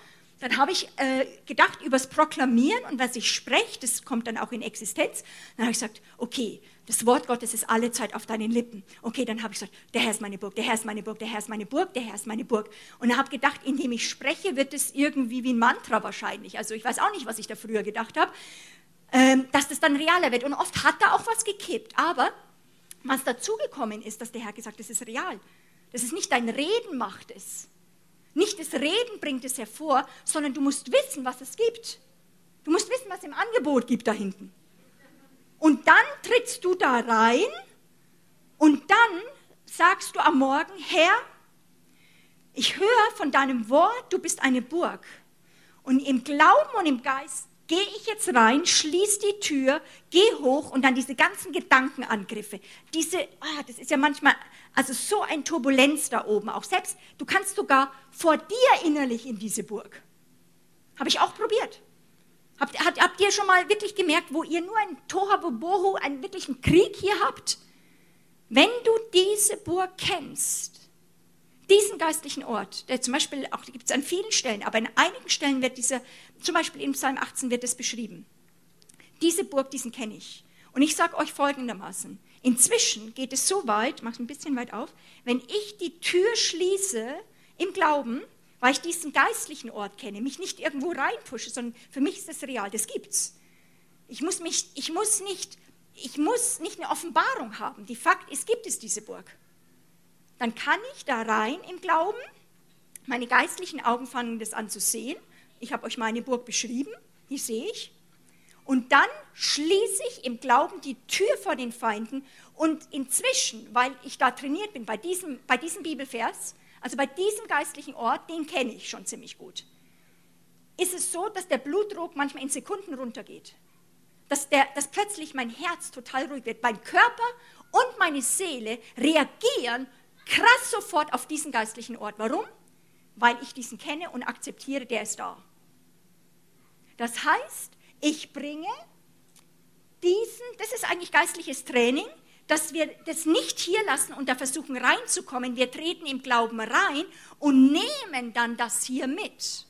Speaker 2: dann habe ich äh, gedacht über das Proklamieren und was ich spreche, das kommt dann auch in Existenz. Dann habe ich gesagt, okay, das Wort Gottes ist alle Zeit auf deinen Lippen. Okay, dann habe ich gesagt, der Herr ist meine Burg, der Herr ist meine Burg, der Herr ist meine Burg, der Herr ist meine Burg. Und habe gedacht, indem ich spreche, wird es irgendwie wie ein Mantra wahrscheinlich. Also ich weiß auch nicht, was ich da früher gedacht habe, ähm, dass das dann realer wird. Und oft hat da auch was gekippt. Aber was dazugekommen ist, dass der Herr gesagt hat, das ist real. Das ist nicht dein Reden macht es nicht das Reden bringt es hervor, sondern du musst wissen, was es gibt. Du musst wissen, was es im Angebot gibt da hinten. Und dann trittst du da rein und dann sagst du am Morgen, Herr, ich höre von deinem Wort, du bist eine Burg. Und im Glauben und im Geist gehe ich jetzt rein, schließe die Tür, gehe hoch und dann diese ganzen Gedankenangriffe. Diese, ah, das ist ja manchmal, also so ein Turbulenz da oben. Auch selbst, du kannst sogar vor dir innerlich in diese Burg. Habe ich auch probiert. Habt, habt, habt ihr schon mal wirklich gemerkt, wo ihr nur ein Tohabobohu, einen wirklichen Krieg hier habt? Wenn du diese Burg kennst, diesen geistlichen Ort, der zum Beispiel auch gibt es an vielen Stellen, aber an einigen Stellen wird dieser, zum Beispiel im Psalm 18 wird es beschrieben. Diese Burg, diesen kenne ich. Und ich sage euch folgendermaßen, inzwischen geht es so weit, mach es ein bisschen weit auf, wenn ich die Tür schließe im Glauben, weil ich diesen geistlichen Ort kenne, mich nicht irgendwo reinpushe, sondern für mich ist das real, das gibt's. Ich muss mich, ich muss nicht, ich muss nicht eine Offenbarung haben. Die Fakt ist, gibt es diese Burg dann kann ich da rein im Glauben. Meine geistlichen Augen fangen das an zu sehen. Ich habe euch meine Burg beschrieben, die sehe ich. Und dann schließe ich im Glauben die Tür vor den Feinden. Und inzwischen, weil ich da trainiert bin, bei diesem, bei diesem Bibelvers, also bei diesem geistlichen Ort, den kenne ich schon ziemlich gut, ist es so, dass der Blutdruck manchmal in Sekunden runtergeht. Dass, der, dass plötzlich mein Herz total ruhig wird. Mein Körper und meine Seele reagieren krass sofort auf diesen geistlichen Ort. Warum? Weil ich diesen kenne und akzeptiere, der ist da. Das heißt, ich bringe diesen, das ist eigentlich geistliches Training, dass wir das nicht hier lassen und da versuchen reinzukommen. Wir treten im Glauben rein und nehmen dann das hier mit.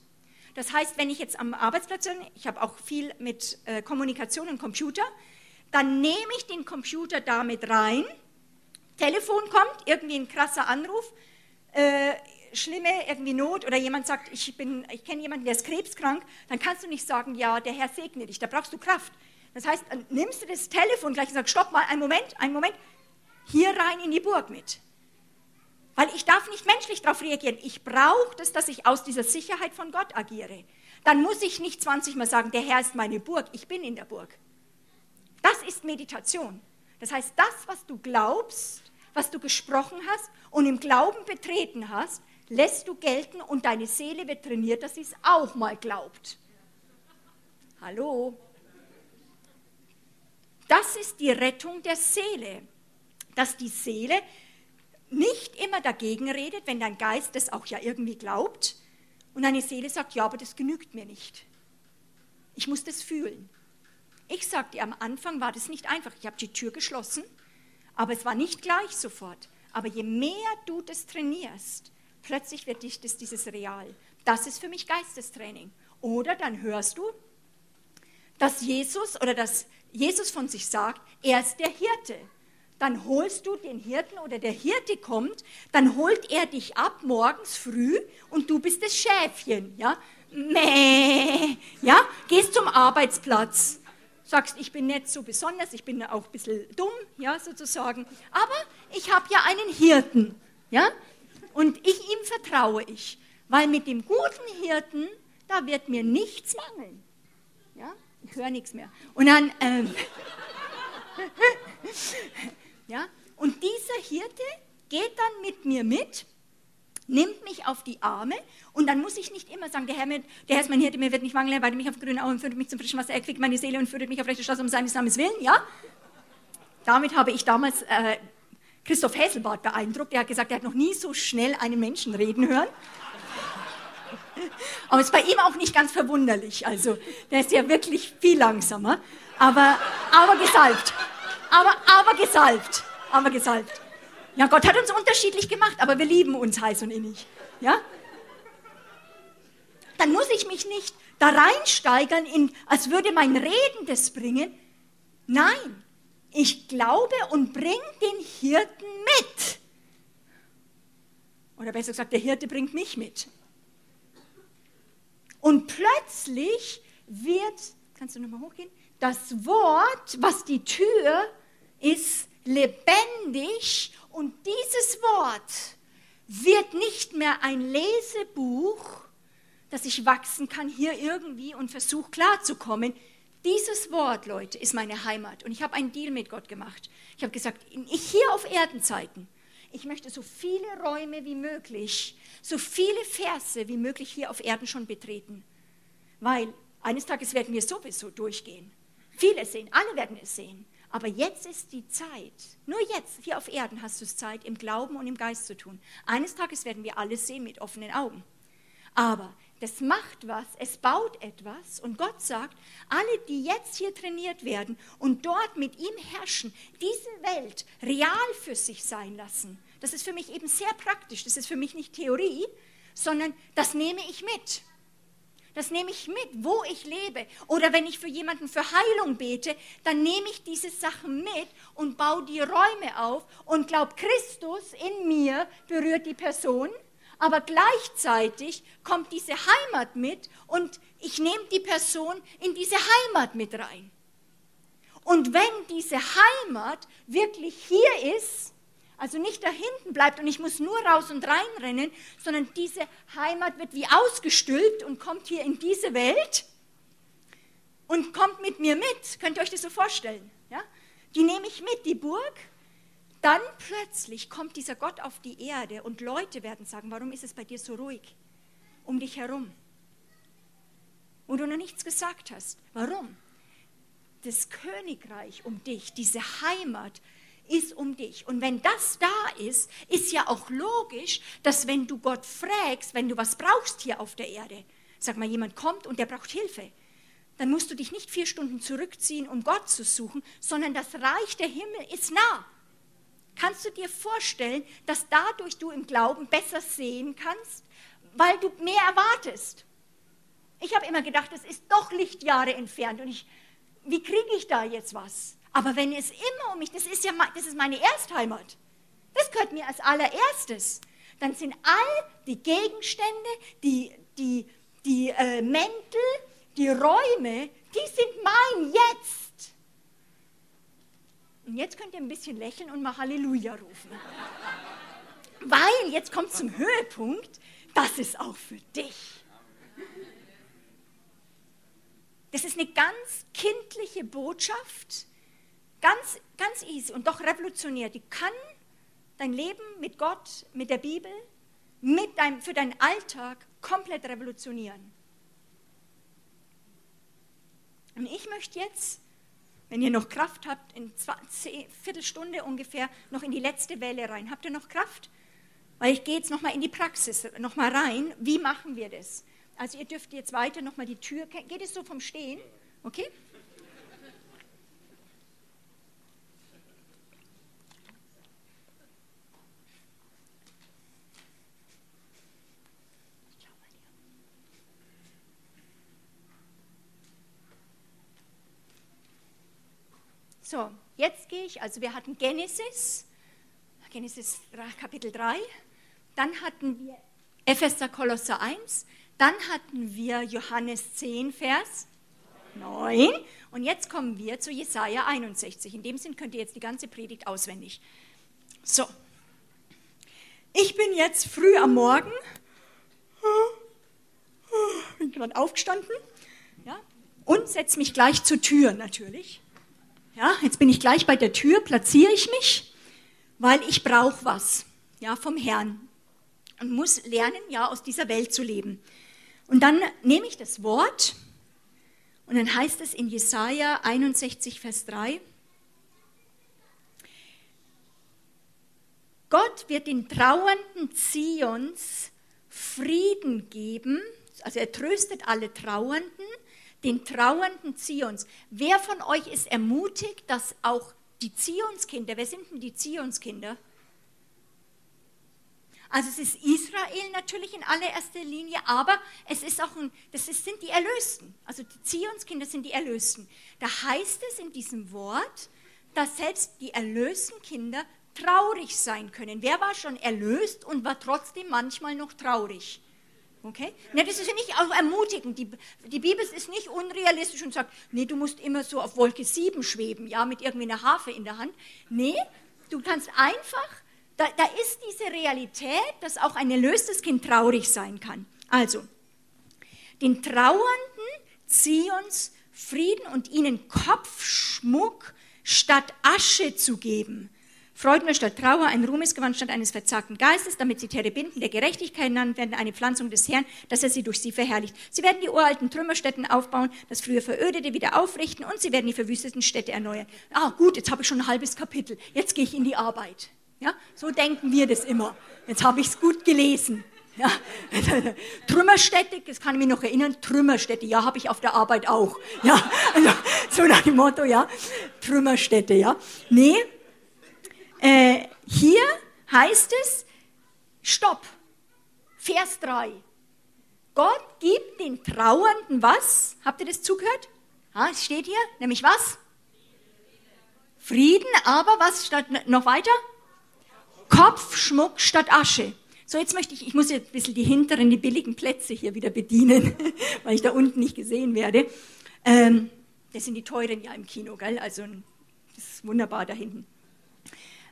Speaker 2: Das heißt, wenn ich jetzt am Arbeitsplatz bin, ich habe auch viel mit äh, Kommunikation und Computer, dann nehme ich den Computer damit rein. Telefon kommt, irgendwie ein krasser Anruf, äh, schlimme irgendwie Not oder jemand sagt, ich, ich kenne jemanden, der ist krebskrank, dann kannst du nicht sagen, ja, der Herr segne dich, da brauchst du Kraft. Das heißt, dann nimmst du das Telefon gleich und sagst, stopp mal, einen Moment, einen Moment, hier rein in die Burg mit. Weil ich darf nicht menschlich darauf reagieren. Ich brauche das, dass ich aus dieser Sicherheit von Gott agiere. Dann muss ich nicht 20 Mal sagen, der Herr ist meine Burg, ich bin in der Burg. Das ist Meditation. Das heißt, das, was du glaubst, was du gesprochen hast und im Glauben betreten hast, lässt du gelten und deine Seele wird trainiert, dass sie es auch mal glaubt. Hallo? Das ist die Rettung der Seele, dass die Seele nicht immer dagegen redet, wenn dein Geist das auch ja irgendwie glaubt und deine Seele sagt, ja, aber das genügt mir nicht. Ich muss das fühlen. Ich sagte, am Anfang war das nicht einfach. Ich habe die Tür geschlossen, aber es war nicht gleich sofort. Aber je mehr du das trainierst, plötzlich wird dich das dieses Real. Das ist für mich Geistestraining. Oder dann hörst du, dass Jesus oder dass Jesus von sich sagt, er ist der Hirte. Dann holst du den Hirten oder der Hirte kommt, dann holt er dich ab morgens früh und du bist das Schäfchen, ja? Mäh, ja? Gehst zum Arbeitsplatz, sagst, ich bin nicht so besonders, ich bin auch ein bisschen dumm, ja, sozusagen, aber ich habe ja einen Hirten, ja? Und ich ihm vertraue ich, weil mit dem guten Hirten, da wird mir nichts mangeln. Ja? Ich höre nichts mehr. Und dann, ähm, [laughs] ja, und dieser Hirte geht dann mit mir mit, nimmt mich auf die Arme und dann muss ich nicht immer sagen, der Herr, der Herr ist mein Hirte, mir wird nicht mangeln, weil mich auf grünen Augen führt mich zum frischen Wasser, er kriegt meine Seele und führt mich auf rechte Straße um seines Namens willen, ja? Damit habe ich damals äh, Christoph Häselbart beeindruckt. Er hat gesagt, er hat noch nie so schnell einen Menschen reden hören. [laughs] Aber es ist bei ihm auch nicht ganz verwunderlich. Also, der ist ja wirklich viel langsamer. Aber, aber gesalbt. Aber, aber gesalbt. Aber gesalbt. Ja, Gott hat uns unterschiedlich gemacht, aber wir lieben uns heiß und innig. Ja? Dann muss ich mich nicht da reinsteigern, in, als würde mein Reden das bringen. Nein, ich glaube und bringe den Hirten mit. Oder besser gesagt, der Hirte bringt mich mit. Und plötzlich wird, kannst du nochmal hochgehen, das Wort, was die Tür ist, lebendig und dieses Wort wird nicht mehr ein Lesebuch, dass ich wachsen kann hier irgendwie und versuche klarzukommen. Dieses Wort, Leute, ist meine Heimat. Und ich habe einen Deal mit Gott gemacht. Ich habe gesagt, ich hier auf Erdenzeiten, ich möchte so viele Räume wie möglich, so viele Verse wie möglich hier auf Erden schon betreten. Weil eines Tages werden wir sowieso durchgehen. Viele sehen, alle werden es sehen. Aber jetzt ist die Zeit. Nur jetzt, hier auf Erden, hast du es Zeit, im Glauben und im Geist zu tun. Eines Tages werden wir alles sehen mit offenen Augen. Aber das macht was, es baut etwas und Gott sagt, alle, die jetzt hier trainiert werden und dort mit ihm herrschen, diese Welt real für sich sein lassen. Das ist für mich eben sehr praktisch, das ist für mich nicht Theorie, sondern das nehme ich mit. Das nehme ich mit, wo ich lebe. Oder wenn ich für jemanden für Heilung bete, dann nehme ich diese Sachen mit und baue die Räume auf und glaube, Christus in mir berührt die Person aber gleichzeitig kommt diese Heimat mit und ich nehme die Person in diese Heimat mit rein. Und wenn diese Heimat wirklich hier ist, also nicht da hinten bleibt und ich muss nur raus und reinrennen, sondern diese Heimat wird wie ausgestülpt und kommt hier in diese Welt und kommt mit mir mit. Könnt ihr euch das so vorstellen? Ja? Die nehme ich mit, die Burg, dann plötzlich kommt dieser Gott auf die Erde und Leute werden sagen, warum ist es bei dir so ruhig um dich herum? Wo du noch nichts gesagt hast. Warum? Das Königreich um dich, diese Heimat ist um dich. Und wenn das da ist, ist ja auch logisch, dass wenn du Gott fragst, wenn du was brauchst hier auf der Erde, sag mal, jemand kommt und der braucht Hilfe, dann musst du dich nicht vier Stunden zurückziehen, um Gott zu suchen, sondern das Reich der Himmel ist nah. Kannst du dir vorstellen, dass dadurch du im Glauben besser sehen kannst, weil du mehr erwartest? Ich habe immer gedacht, es ist doch Lichtjahre entfernt und ich, wie kriege ich da jetzt was? Aber wenn es immer um mich, das ist ja das ist meine Erstheimat. Das gehört mir als allererstes. Dann sind all die Gegenstände, die, die, die äh, Mäntel, die Räume, die sind mein Jetzt. Und jetzt könnt ihr ein bisschen lächeln und mal Halleluja rufen. Weil jetzt kommt zum Höhepunkt, das ist auch für dich. Das ist eine ganz kindliche Botschaft, ganz, ganz easy und doch revolutionär. Die kann dein Leben mit Gott, mit der Bibel, mit deinem, für deinen Alltag komplett revolutionieren. Und ich möchte jetzt, wenn ihr noch Kraft habt, in eine Viertelstunde ungefähr noch in die letzte Welle rein. Habt ihr noch Kraft? Weil ich gehe jetzt nochmal in die Praxis, nochmal rein. Wie machen wir das? Also ihr dürft jetzt weiter nochmal die Tür, geht es so vom Stehen? Okay? So, jetzt gehe ich, also wir hatten Genesis, Genesis Kapitel 3, dann hatten wir Epheser Kolosser 1, dann hatten wir Johannes 10, Vers 9. Und jetzt kommen wir zu Jesaja 61. In dem Sinn könnt ihr jetzt die ganze Predigt auswendig. So. Ich bin jetzt früh am Morgen. Bin gerade aufgestanden. Ja, und setze mich gleich zur Tür natürlich. Ja, jetzt bin ich gleich bei der Tür, platziere ich mich, weil ich brauche was ja, vom Herrn und muss lernen, ja, aus dieser Welt zu leben. Und dann nehme ich das Wort und dann heißt es in Jesaja 61, Vers 3, Gott wird den Trauernden Zions Frieden geben, also er tröstet alle Trauernden, den Trauernden Zions. Wer von euch ist ermutigt, dass auch die Zionskinder, wer sind denn die Zionskinder? Also es ist Israel natürlich in allererster Linie, aber es ist auch ein, das ist, sind die Erlösten. Also die Zionskinder sind die Erlösten. Da heißt es in diesem Wort, dass selbst die erlösten Kinder traurig sein können. Wer war schon erlöst und war trotzdem manchmal noch traurig? Okay? Ne, das ist nicht auch ermutigend. Die, die Bibel ist nicht unrealistisch und sagt, nee, du musst immer so auf Wolke 7 schweben, ja, mit irgendwie einer Harfe in der Hand. Nee, du kannst einfach da, da ist diese Realität, dass auch ein erlöstes Kind traurig sein kann. Also, den Trauernden zieh uns Frieden und ihnen Kopfschmuck statt Asche zu geben. Freuden wir statt Trauer, ein Ruhmesgewand statt eines verzagten Geistes, damit sie Terebinden der Gerechtigkeit genannt werden, eine Pflanzung des Herrn, dass er sie durch sie verherrlicht. Sie werden die uralten Trümmerstätten aufbauen, das früher Verödete wieder aufrichten und sie werden die verwüsteten Städte erneuern. Ah, gut, jetzt habe ich schon ein halbes Kapitel. Jetzt gehe ich in die Arbeit. Ja, so denken wir das immer. Jetzt habe ich es gut gelesen. Ja. [laughs] Trümmerstätte, das kann ich mich noch erinnern, Trümmerstätte, ja, habe ich auf der Arbeit auch. Ja, also, so nach dem Motto, ja, Trümmerstätte, ja. Nee, äh, hier heißt es, stopp, Vers 3. Gott gibt den Trauernden was? Habt ihr das zugehört? Ah, es steht hier, nämlich was? Frieden, aber was statt noch weiter? Kopfschmuck statt Asche. So, jetzt möchte ich, ich muss jetzt ein bisschen die hinteren, die billigen Plätze hier wieder bedienen, [laughs] weil ich da unten nicht gesehen werde. Ähm, das sind die teuren ja im Kino, gell? Also, das ist wunderbar da hinten.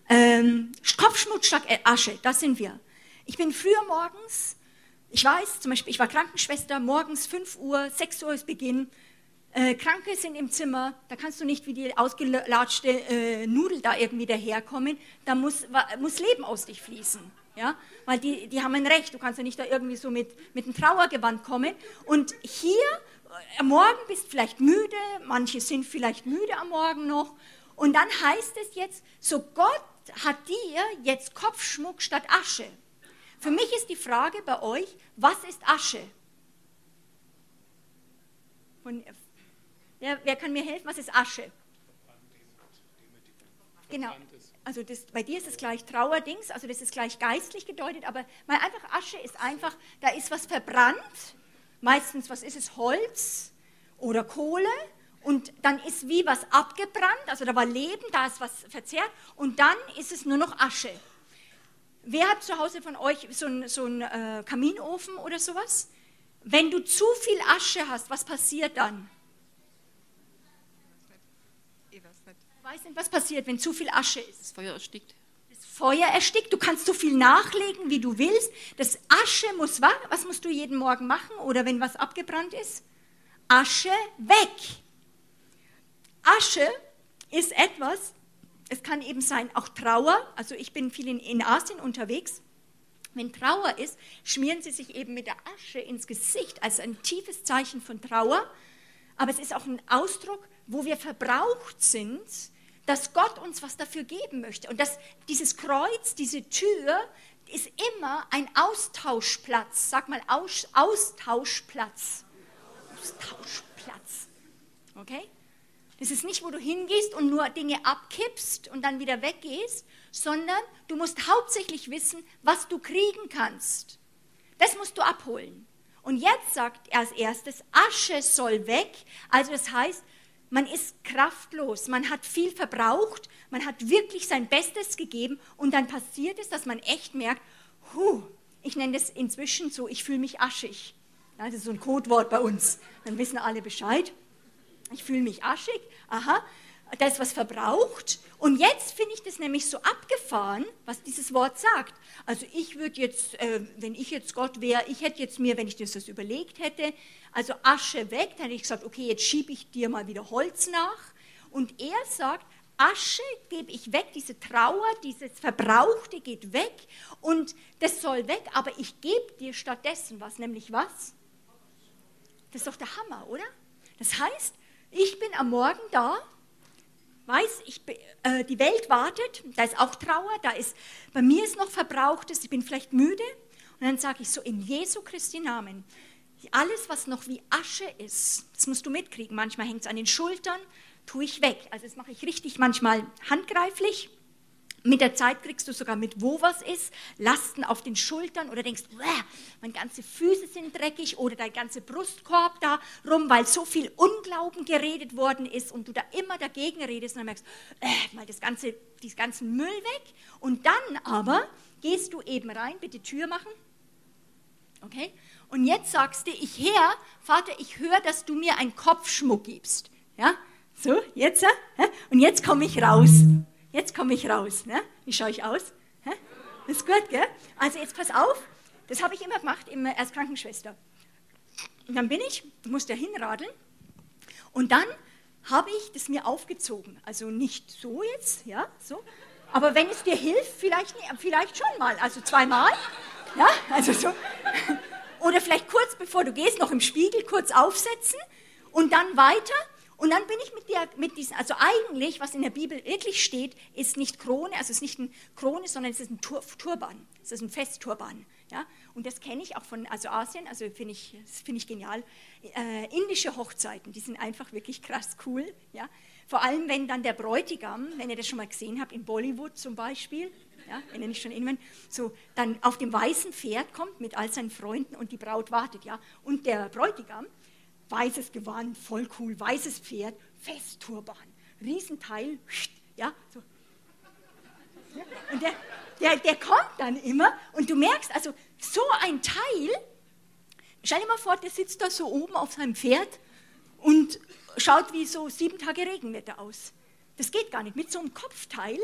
Speaker 2: Ähm, Kopfschmuck statt Asche, das sind wir. Ich bin früher morgens, ich weiß, zum Beispiel, ich war Krankenschwester, morgens 5 Uhr, 6 Uhr ist Beginn, äh, Kranke sind im Zimmer, da kannst du nicht wie die ausgelatschte äh, Nudel da irgendwie daherkommen, da muss, muss Leben aus dich fließen. Ja? Weil die, die haben ein Recht, du kannst ja nicht da irgendwie so mit, mit einem Trauergewand kommen. Und hier, äh, am Morgen bist vielleicht müde, manche sind vielleicht müde am Morgen noch. Und dann heißt es jetzt, so Gott hat dir jetzt Kopfschmuck statt Asche. Für mich ist die Frage bei euch, was ist Asche? Von, Wer, wer kann mir helfen? Was ist Asche? Genau. Also das, bei dir ist es gleich Trauerdings, also das ist gleich geistlich gedeutet, aber mal einfach Asche ist einfach, da ist was verbrannt, meistens, was ist es, Holz oder Kohle und dann ist wie was abgebrannt, also da war Leben, da ist was verzehrt und dann ist es nur noch Asche. Wer hat zu Hause von euch so einen so äh, Kaminofen oder sowas? Wenn du zu viel Asche hast, was passiert dann? weiß nicht, was passiert, wenn zu viel Asche ist.
Speaker 6: Das Feuer erstickt.
Speaker 2: Das Feuer erstickt, du kannst so viel nachlegen, wie du willst. Das Asche muss, was musst du jeden Morgen machen oder wenn was abgebrannt ist? Asche weg. Asche ist etwas, es kann eben sein, auch Trauer. Also ich bin viel in, in Asien unterwegs. Wenn Trauer ist, schmieren sie sich eben mit der Asche ins Gesicht als ein tiefes Zeichen von Trauer. Aber es ist auch ein Ausdruck, wo wir verbraucht sind, dass Gott uns was dafür geben möchte. Und dass dieses Kreuz, diese Tür, ist immer ein Austauschplatz. Sag mal, Aus, Austauschplatz. Austauschplatz. Okay? Das ist nicht, wo du hingehst und nur Dinge abkippst und dann wieder weggehst, sondern du musst hauptsächlich wissen, was du kriegen kannst. Das musst du abholen. Und jetzt sagt er als erstes, Asche soll weg. Also das heißt, man ist kraftlos, man hat viel verbraucht, man hat wirklich sein Bestes gegeben und dann passiert es, dass man echt merkt, huh, ich nenne das inzwischen so, ich fühle mich aschig. das ist so ein Codewort bei uns. Dann wissen alle Bescheid. Ich fühle mich aschig. Aha, da ist was verbraucht. Und jetzt finde ich das nämlich so abgefahren, was dieses Wort sagt. Also ich würde jetzt, äh, wenn ich jetzt Gott wäre, ich hätte jetzt mir, wenn ich das, das überlegt hätte, also Asche weg, dann hätte ich gesagt, okay, jetzt schiebe ich dir mal wieder Holz nach. Und er sagt, Asche gebe ich weg, diese Trauer, dieses Verbrauchte geht weg und das soll weg, aber ich gebe dir stattdessen was, nämlich was? Das ist doch der Hammer, oder? Das heißt, ich bin am Morgen da weiß, ich, äh, die Welt wartet, da ist auch Trauer, da ist, bei mir ist noch Verbrauchtes, ich bin vielleicht müde. Und dann sage ich so, in Jesu Christi Namen, alles, was noch wie Asche ist, das musst du mitkriegen. Manchmal hängt es an den Schultern, tue ich weg. Also das mache ich richtig manchmal handgreiflich. Mit der Zeit kriegst du sogar mit, wo was ist, Lasten auf den Schultern oder denkst, meine ganze Füße sind dreckig oder dein ganzer Brustkorb da rum, weil so viel Unglauben geredet worden ist und du da immer dagegen redest und dann merkst, äh, mal das ganze, diesen ganzen Müll weg. Und dann aber gehst du eben rein, bitte Tür machen. Okay? Und jetzt sagst du, ich her, Vater, ich höre, dass du mir einen Kopfschmuck gibst. Ja? So, jetzt, äh? und jetzt komme ich raus jetzt komme ich raus. Ne? Wie schaue ich aus? Hä? ist gut, gell? Also jetzt pass auf, das habe ich immer gemacht als Krankenschwester. Und dann bin ich, musste hinradeln und dann habe ich das mir aufgezogen. Also nicht so jetzt, ja, so. Aber wenn es dir hilft, vielleicht, vielleicht schon mal, also zweimal. Ja, also so. [laughs] Oder vielleicht kurz bevor du gehst, noch im Spiegel kurz aufsetzen und dann weiter und dann bin ich mit, der, mit diesen, also eigentlich, was in der Bibel wirklich steht, ist nicht Krone, also es ist nicht eine Krone, sondern es ist ein Tur Turban, es ist ein Festturban. Ja? Und das kenne ich auch von also Asien, also finde ich, find ich genial. Äh, indische Hochzeiten, die sind einfach wirklich krass cool. Ja? Vor allem, wenn dann der Bräutigam, wenn ihr das schon mal gesehen habt, in Bollywood zum Beispiel, ja, wenn ihr nicht schon in so dann auf dem weißen Pferd kommt mit all seinen Freunden und die Braut wartet, ja, und der Bräutigam, weißes Gewand, voll cool, weißes Pferd, Festturban, Riesenteil, ja, so. Und der, der, der kommt dann immer und du merkst, also so ein Teil, stell dir mal vor, der sitzt da so oben auf seinem Pferd und schaut wie so sieben Tage Regenwetter aus. Das geht gar nicht. Mit so einem Kopfteil,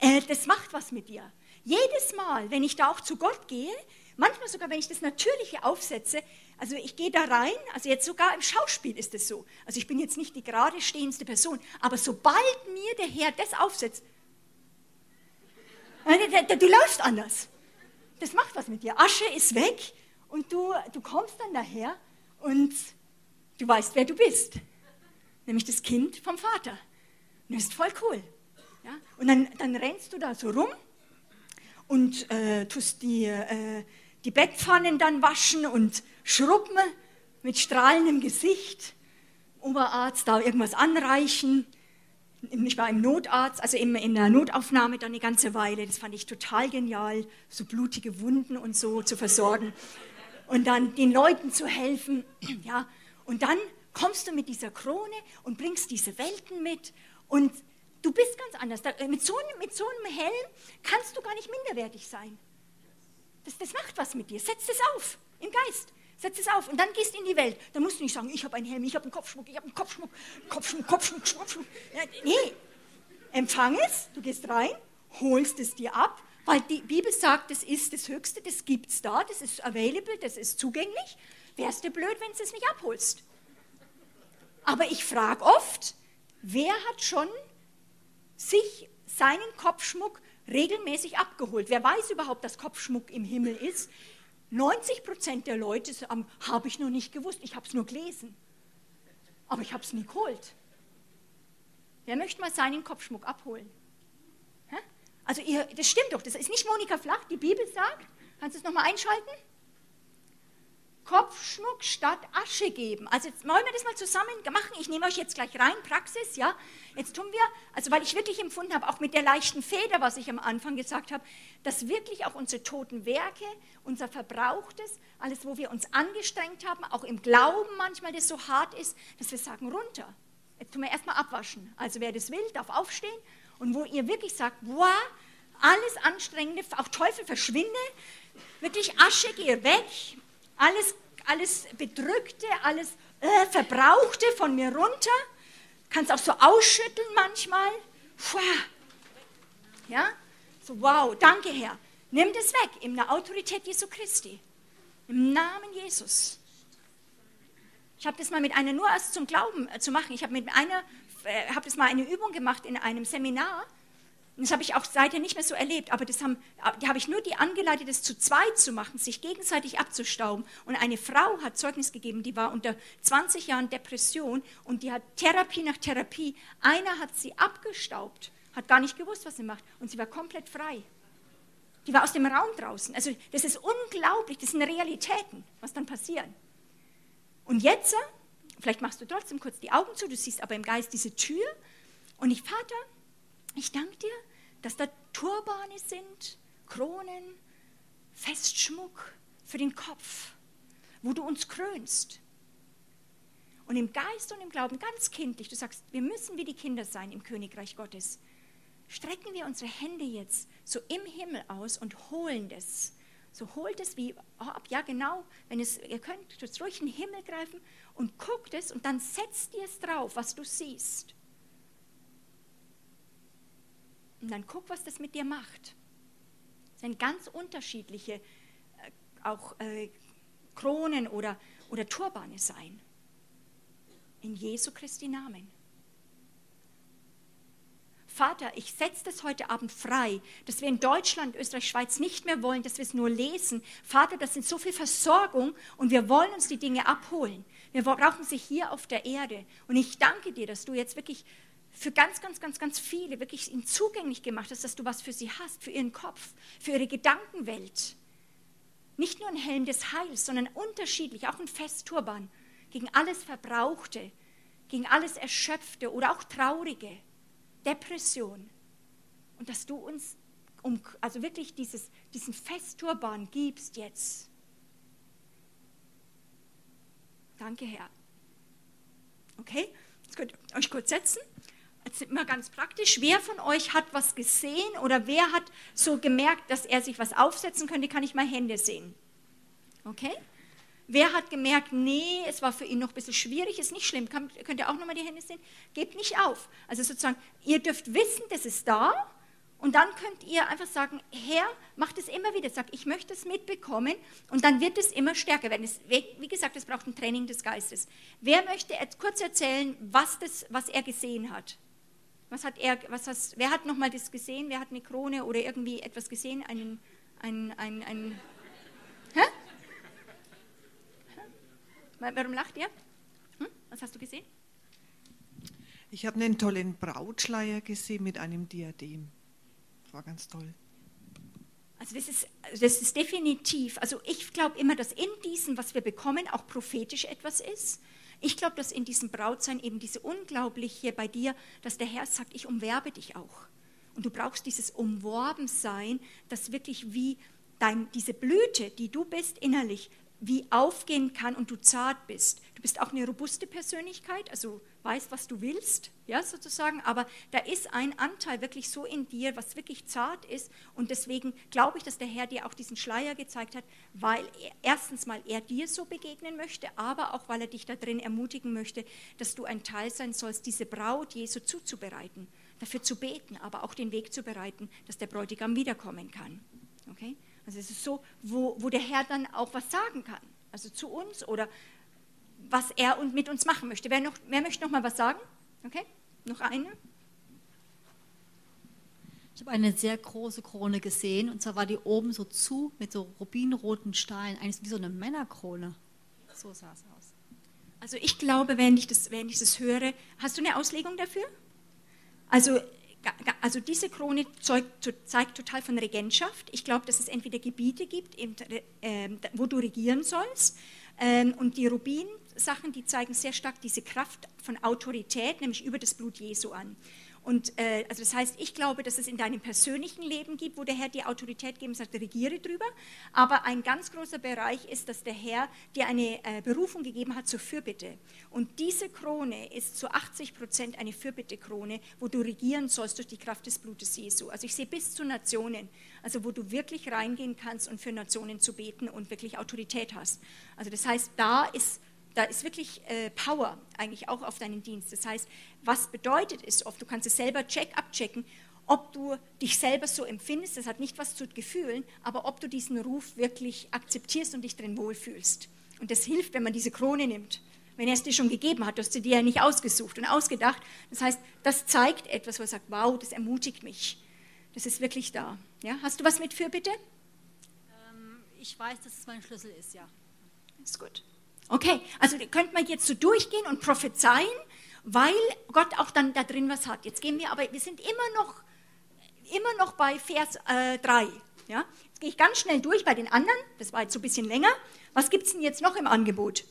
Speaker 2: äh, das macht was mit dir. Jedes Mal, wenn ich da auch zu Gott gehe, manchmal sogar, wenn ich das Natürliche aufsetze, also ich gehe da rein, also jetzt sogar im Schauspiel ist es so. Also ich bin jetzt nicht die gerade stehendste Person, aber sobald mir der Herr das aufsetzt, äh, du läufst anders. Das macht was mit dir. Asche ist weg und du, du kommst dann daher und du weißt, wer du bist. Nämlich das Kind vom Vater. Und das ist voll cool. Ja? Und dann, dann rennst du da so rum und äh, tust die, äh, die Bettpfannen dann waschen und schrubben mit strahlendem Gesicht Oberarzt da irgendwas anreichen. Ich war im Notarzt, also in, in der Notaufnahme dann eine ganze Weile. Das fand ich total genial, so blutige Wunden und so zu versorgen. Und dann den Leuten zu helfen. [clears throat] Ja. Und dann kommst du mit dieser Krone und bringst diese Welten mit. Und du bist ganz anders. Mit so, einem, mit so einem Helm kannst du gar nicht minderwertig sein. Das, das macht was mit dir. Setz das auf im Geist. Setz es auf und dann gehst du in die Welt. Dann musst du nicht sagen, ich habe einen Helm, ich habe einen Kopfschmuck, ich habe einen Kopfschmuck, Kopfschmuck, Kopfschmuck, Kopfschmuck. Nee, empfang es, du gehst rein, holst es dir ab, weil die Bibel sagt, das ist das Höchste, das gibt es da, das ist available, das ist zugänglich. Wärst du blöd, wenn du es nicht abholst. Aber ich frage oft, wer hat schon sich seinen Kopfschmuck regelmäßig abgeholt? Wer weiß überhaupt, dass Kopfschmuck im Himmel ist? 90 Prozent der Leute sagen, habe ich noch nicht gewusst, ich habe es nur gelesen. Aber ich habe es nie geholt. Wer möchte mal seinen Kopfschmuck abholen? Also ihr, das stimmt doch, das ist nicht Monika Flach, die Bibel sagt. Kannst du es nochmal einschalten? Kopfschmuck statt Asche geben. Also jetzt wollen wir das mal zusammen machen. Ich nehme euch jetzt gleich rein, Praxis, ja. Jetzt tun wir, also weil ich wirklich empfunden habe, auch mit der leichten Feder, was ich am Anfang gesagt habe, dass wirklich auch unsere toten Werke, unser Verbrauchtes, alles, wo wir uns angestrengt haben, auch im Glauben manchmal, das so hart ist, dass wir sagen, runter. Jetzt tun wir erstmal abwaschen. Also wer das will, darf aufstehen. Und wo ihr wirklich sagt, wow, alles Anstrengende, auch Teufel verschwinde, wirklich Asche, gehe weg, alles, alles Bedrückte, alles äh, Verbrauchte von mir runter. Kannst auch so ausschütteln manchmal. Puh. Ja? So, wow, danke Herr. Nimm das weg in der Autorität Jesu Christi. Im Namen Jesus. Ich habe das mal mit einer nur erst zum Glauben äh, zu machen. Ich habe mit einer, äh, habe das mal eine Übung gemacht in einem Seminar und das habe ich auch seither nicht mehr so erlebt, aber das haben, da habe ich nur die angeleitet, das zu zweit zu machen, sich gegenseitig abzustauben. Und eine Frau hat Zeugnis gegeben, die war unter 20 Jahren Depression und die hat Therapie nach Therapie. Einer hat sie abgestaubt, hat gar nicht gewusst, was sie macht und sie war komplett frei. Die war aus dem Raum draußen. Also das ist unglaublich, das sind Realitäten, was dann passieren. Und jetzt, vielleicht machst du trotzdem kurz die Augen zu, du siehst aber im Geist diese Tür und ich, Vater, ich danke dir, dass da Turbane sind, Kronen, Festschmuck für den Kopf, wo du uns krönst. Und im Geist und im Glauben ganz kindlich, du sagst, wir müssen wie die Kinder sein im Königreich Gottes. Strecken wir unsere Hände jetzt so im Himmel aus und holen das. So holt es wie ab, ja genau, wenn es, ihr könnt durch den Himmel greifen und guckt es und dann setzt ihr es drauf, was du siehst. Und dann guck, was das mit dir macht. Es sind ganz unterschiedliche, äh, auch äh, Kronen oder, oder Turbane sein. In Jesu Christi Namen. Vater, ich setze das heute Abend frei, dass wir in Deutschland, Österreich, Schweiz nicht mehr wollen, dass wir es nur lesen. Vater, das sind so viel Versorgung und wir wollen uns die Dinge abholen. Wir brauchen sie hier auf der Erde. Und ich danke dir, dass du jetzt wirklich für ganz, ganz, ganz, ganz viele wirklich ihnen zugänglich gemacht hast, dass du was für sie hast, für ihren Kopf, für ihre Gedankenwelt. Nicht nur ein Helm des Heils, sondern unterschiedlich, auch ein Festturban gegen alles Verbrauchte, gegen alles Erschöpfte oder auch Traurige, Depression. Und dass du uns um, also wirklich dieses, diesen Festturban gibst jetzt. Danke, Herr. Okay, jetzt könnt ihr euch kurz setzen. Jetzt immer ganz praktisch. Wer von euch hat was gesehen oder wer hat so gemerkt, dass er sich was aufsetzen könnte? Kann ich mal Hände sehen? Okay? Wer hat gemerkt, nee, es war für ihn noch ein bisschen schwierig, ist nicht schlimm, Kann, könnt ihr auch nochmal die Hände sehen? Gebt nicht auf. Also sozusagen, ihr dürft wissen, das ist da und dann könnt ihr einfach sagen, Herr, macht es immer wieder, sagt, ich möchte es mitbekommen und dann wird es immer stärker werden. Es, wie gesagt, es braucht ein Training des Geistes. Wer möchte kurz erzählen, was, das, was er gesehen hat? Was hat er, was hast, wer hat nochmal das gesehen? Wer hat eine Krone oder irgendwie etwas gesehen? Einen, einen, einen, einen hä? Warum lacht ihr? Hm? Was hast du gesehen?
Speaker 6: Ich habe einen tollen Brautschleier gesehen mit einem Diadem. Das war ganz toll.
Speaker 2: Also das ist, das ist definitiv, also ich glaube immer, dass in diesem, was wir bekommen, auch prophetisch etwas ist. Ich glaube, dass in diesem Brautsein eben diese unglaubliche bei dir, dass der Herr sagt, ich umwerbe dich auch. Und du brauchst dieses Umworbensein, das wirklich wie dein, diese Blüte, die du bist innerlich, wie aufgehen kann und du zart bist. Du bist auch eine robuste Persönlichkeit, also weißt, was du willst, ja, sozusagen, aber da ist ein Anteil wirklich so in dir, was wirklich zart ist und deswegen glaube ich, dass der Herr dir auch diesen Schleier gezeigt hat, weil er, erstens mal er dir so begegnen möchte, aber auch weil er dich da drin ermutigen möchte, dass du ein Teil sein sollst, diese Braut Jesu zuzubereiten, dafür zu beten, aber auch den Weg zu bereiten, dass der Bräutigam wiederkommen kann. Okay? Also es ist so, wo, wo der Herr dann auch was sagen kann, also zu uns oder was er mit uns machen möchte. Wer, noch, wer möchte noch mal was sagen? Okay, noch eine?
Speaker 7: Ich habe eine sehr große Krone gesehen und zwar war die oben so zu mit so rubinroten Steinen, eigentlich wie so eine Männerkrone. So sah es aus.
Speaker 2: Also ich glaube, wenn ich, das, wenn ich das höre, hast du eine Auslegung dafür? Also also diese Krone zeigt, zeigt, total von Regentschaft. Ich glaube, dass es entweder Gebiete gibt, äh, wo du regieren sollst. Ähm, und die Rubin-Sachen, die zeigen sehr stark diese Kraft von Autorität, nämlich über das Blut Jesu an. Und äh, also das heißt, ich glaube, dass es in deinem persönlichen Leben gibt, wo der Herr dir Autorität geben sagt, regiere drüber. Aber ein ganz großer Bereich ist, dass der Herr dir eine äh, Berufung gegeben hat zur Fürbitte. Und diese Krone ist zu 80 Prozent eine Fürbitte-Krone, wo du regieren sollst durch die Kraft des Blutes Jesu. Also ich sehe bis zu Nationen, also wo du wirklich reingehen kannst und für Nationen zu beten und wirklich Autorität hast. Also das heißt, da ist da ist wirklich äh, Power eigentlich auch auf deinen Dienst. Das heißt, was bedeutet es oft, du kannst es selber check abchecken, ob du dich selber so empfindest, das hat nicht was zu Gefühlen, aber ob du diesen Ruf wirklich akzeptierst und dich drin wohlfühlst. Und das hilft, wenn man diese Krone nimmt. Wenn er es dir schon gegeben hat, du hast sie dir ja nicht ausgesucht und ausgedacht. Das heißt, das zeigt etwas, wo er sagt, wow, das ermutigt mich. Das ist wirklich da. Ja? Hast du was mit für, bitte?
Speaker 7: Ähm, ich weiß, dass es mein Schlüssel ist, ja.
Speaker 2: Ist gut. Okay, also könnte man jetzt so durchgehen und prophezeien, weil Gott auch dann da drin was hat. Jetzt gehen wir aber, wir sind immer noch, immer noch bei Vers äh, 3. Ja? Jetzt gehe ich ganz schnell durch bei den anderen, das war jetzt so ein bisschen länger. Was gibt es denn jetzt noch im Angebot?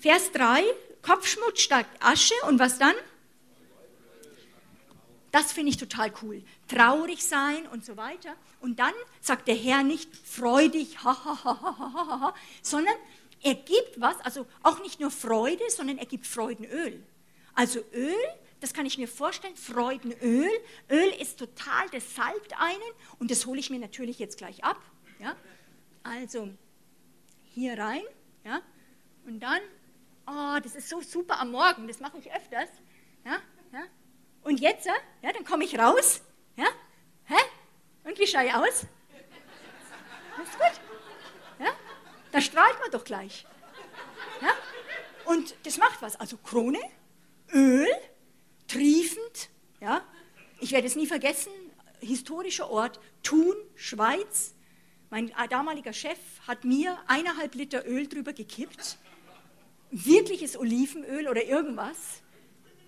Speaker 2: Vers 3, Kopfschmutz statt Asche und was dann? Das finde ich total cool. Traurig sein und so weiter. Und dann sagt der Herr nicht freudig, ha, ha, ha, ha, ha, ha, sondern er gibt was, also auch nicht nur Freude, sondern er gibt Freudenöl. Also Öl, das kann ich mir vorstellen, Freudenöl. Öl ist total, das salbt einen und das hole ich mir natürlich jetzt gleich ab. Ja? Also hier rein ja? und dann, oh, das ist so super am Morgen, das mache ich öfters. Ja? Ja? Und jetzt, ja, dann komme ich raus. Ja? Hä? Und wie schaue ich aus? Das ist gut. Da strahlt man doch gleich. Ja? Und das macht was. Also Krone, Öl, triefend. Ja? Ich werde es nie vergessen, historischer Ort, Thun, Schweiz. Mein damaliger Chef hat mir eineinhalb Liter Öl drüber gekippt. Wirkliches Olivenöl oder irgendwas.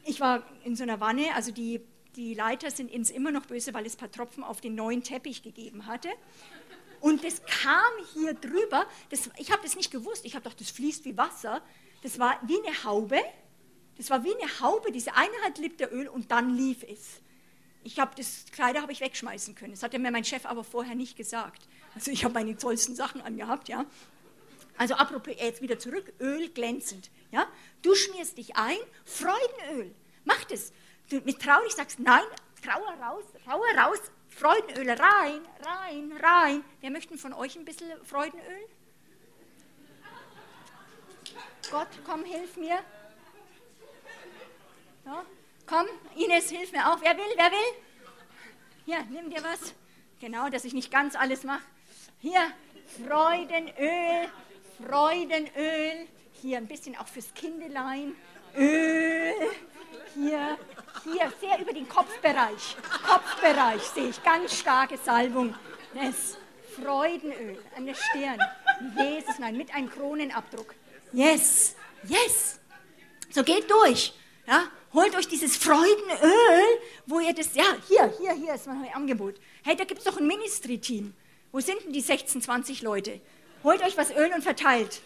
Speaker 2: Ich war in so einer Wanne, also die, die Leiter sind ins immer noch böse, weil es ein paar Tropfen auf den neuen Teppich gegeben hatte. Und das kam hier drüber. Das, ich habe das nicht gewusst. Ich habe gedacht, das fließt wie Wasser. Das war wie eine Haube. Das war wie eine Haube, diese eineinhalb Liter Öl und dann lief es. Ich habe das Kleider habe ich wegschmeißen können. Das hat mir mein Chef aber vorher nicht gesagt. Also ich habe meine tollsten Sachen angehabt, ja. Also apropos jetzt wieder zurück, Öl glänzend, ja. Du schmierst dich ein, Freudenöl. Mach das. Du mit traurig sagst, nein, Trauer raus, Trauer raus, Freudenöl rein, rein, rein. Wer möchte von euch ein bisschen Freudenöl? Gott, komm, hilf mir. Ja, komm, Ines, hilf mir auch. Wer will, wer will? Hier, nimm dir was. Genau, dass ich nicht ganz alles mache. Hier, Freudenöl, Freudenöl. Hier ein bisschen auch fürs Kindelein. Öl. Hier, hier, sehr über den Kopfbereich. Kopfbereich sehe ich ganz starke Salbung. Das Freudenöl an der Stirn. Jesus, nein, mit einem Kronenabdruck. Yes, yes. So geht durch. Ja, holt euch dieses Freudenöl, wo ihr das, ja, hier, hier, hier ist mein Angebot. Hey, da gibt es doch ein Ministry-Team. Wo sind denn die 16, 20 Leute? Holt euch was Öl und verteilt.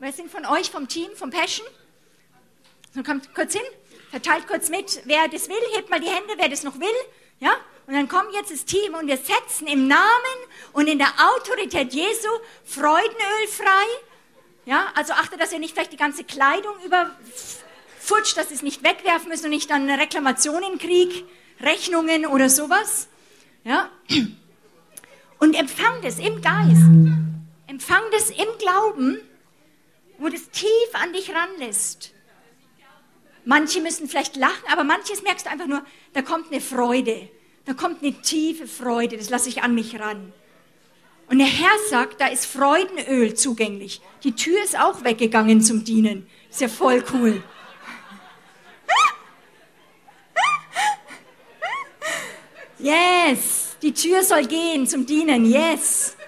Speaker 2: Wer sind von euch vom Team, vom Passion? So kommt kurz hin, verteilt kurz mit, wer das will, hebt mal die Hände, wer das noch will. Ja? Und dann kommt jetzt das Team und wir setzen im Namen und in der Autorität Jesu Freudenöl frei. Ja? Also achte, dass ihr nicht vielleicht die ganze Kleidung überfutscht, dass ihr es nicht wegwerfen müsst und nicht dann eine Reklamation in Krieg, Rechnungen oder sowas. Ja? Und empfang das im Geist. Empfang das im Glauben, wo das tief an dich ranlässt. Manche müssen vielleicht lachen, aber manches merkst du einfach nur, da kommt eine Freude. Da kommt eine tiefe Freude, das lasse ich an mich ran. Und der Herr sagt, da ist Freudenöl zugänglich. Die Tür ist auch weggegangen zum Dienen. Ist ja voll cool. Yes, die Tür soll gehen zum Dienen. Yes.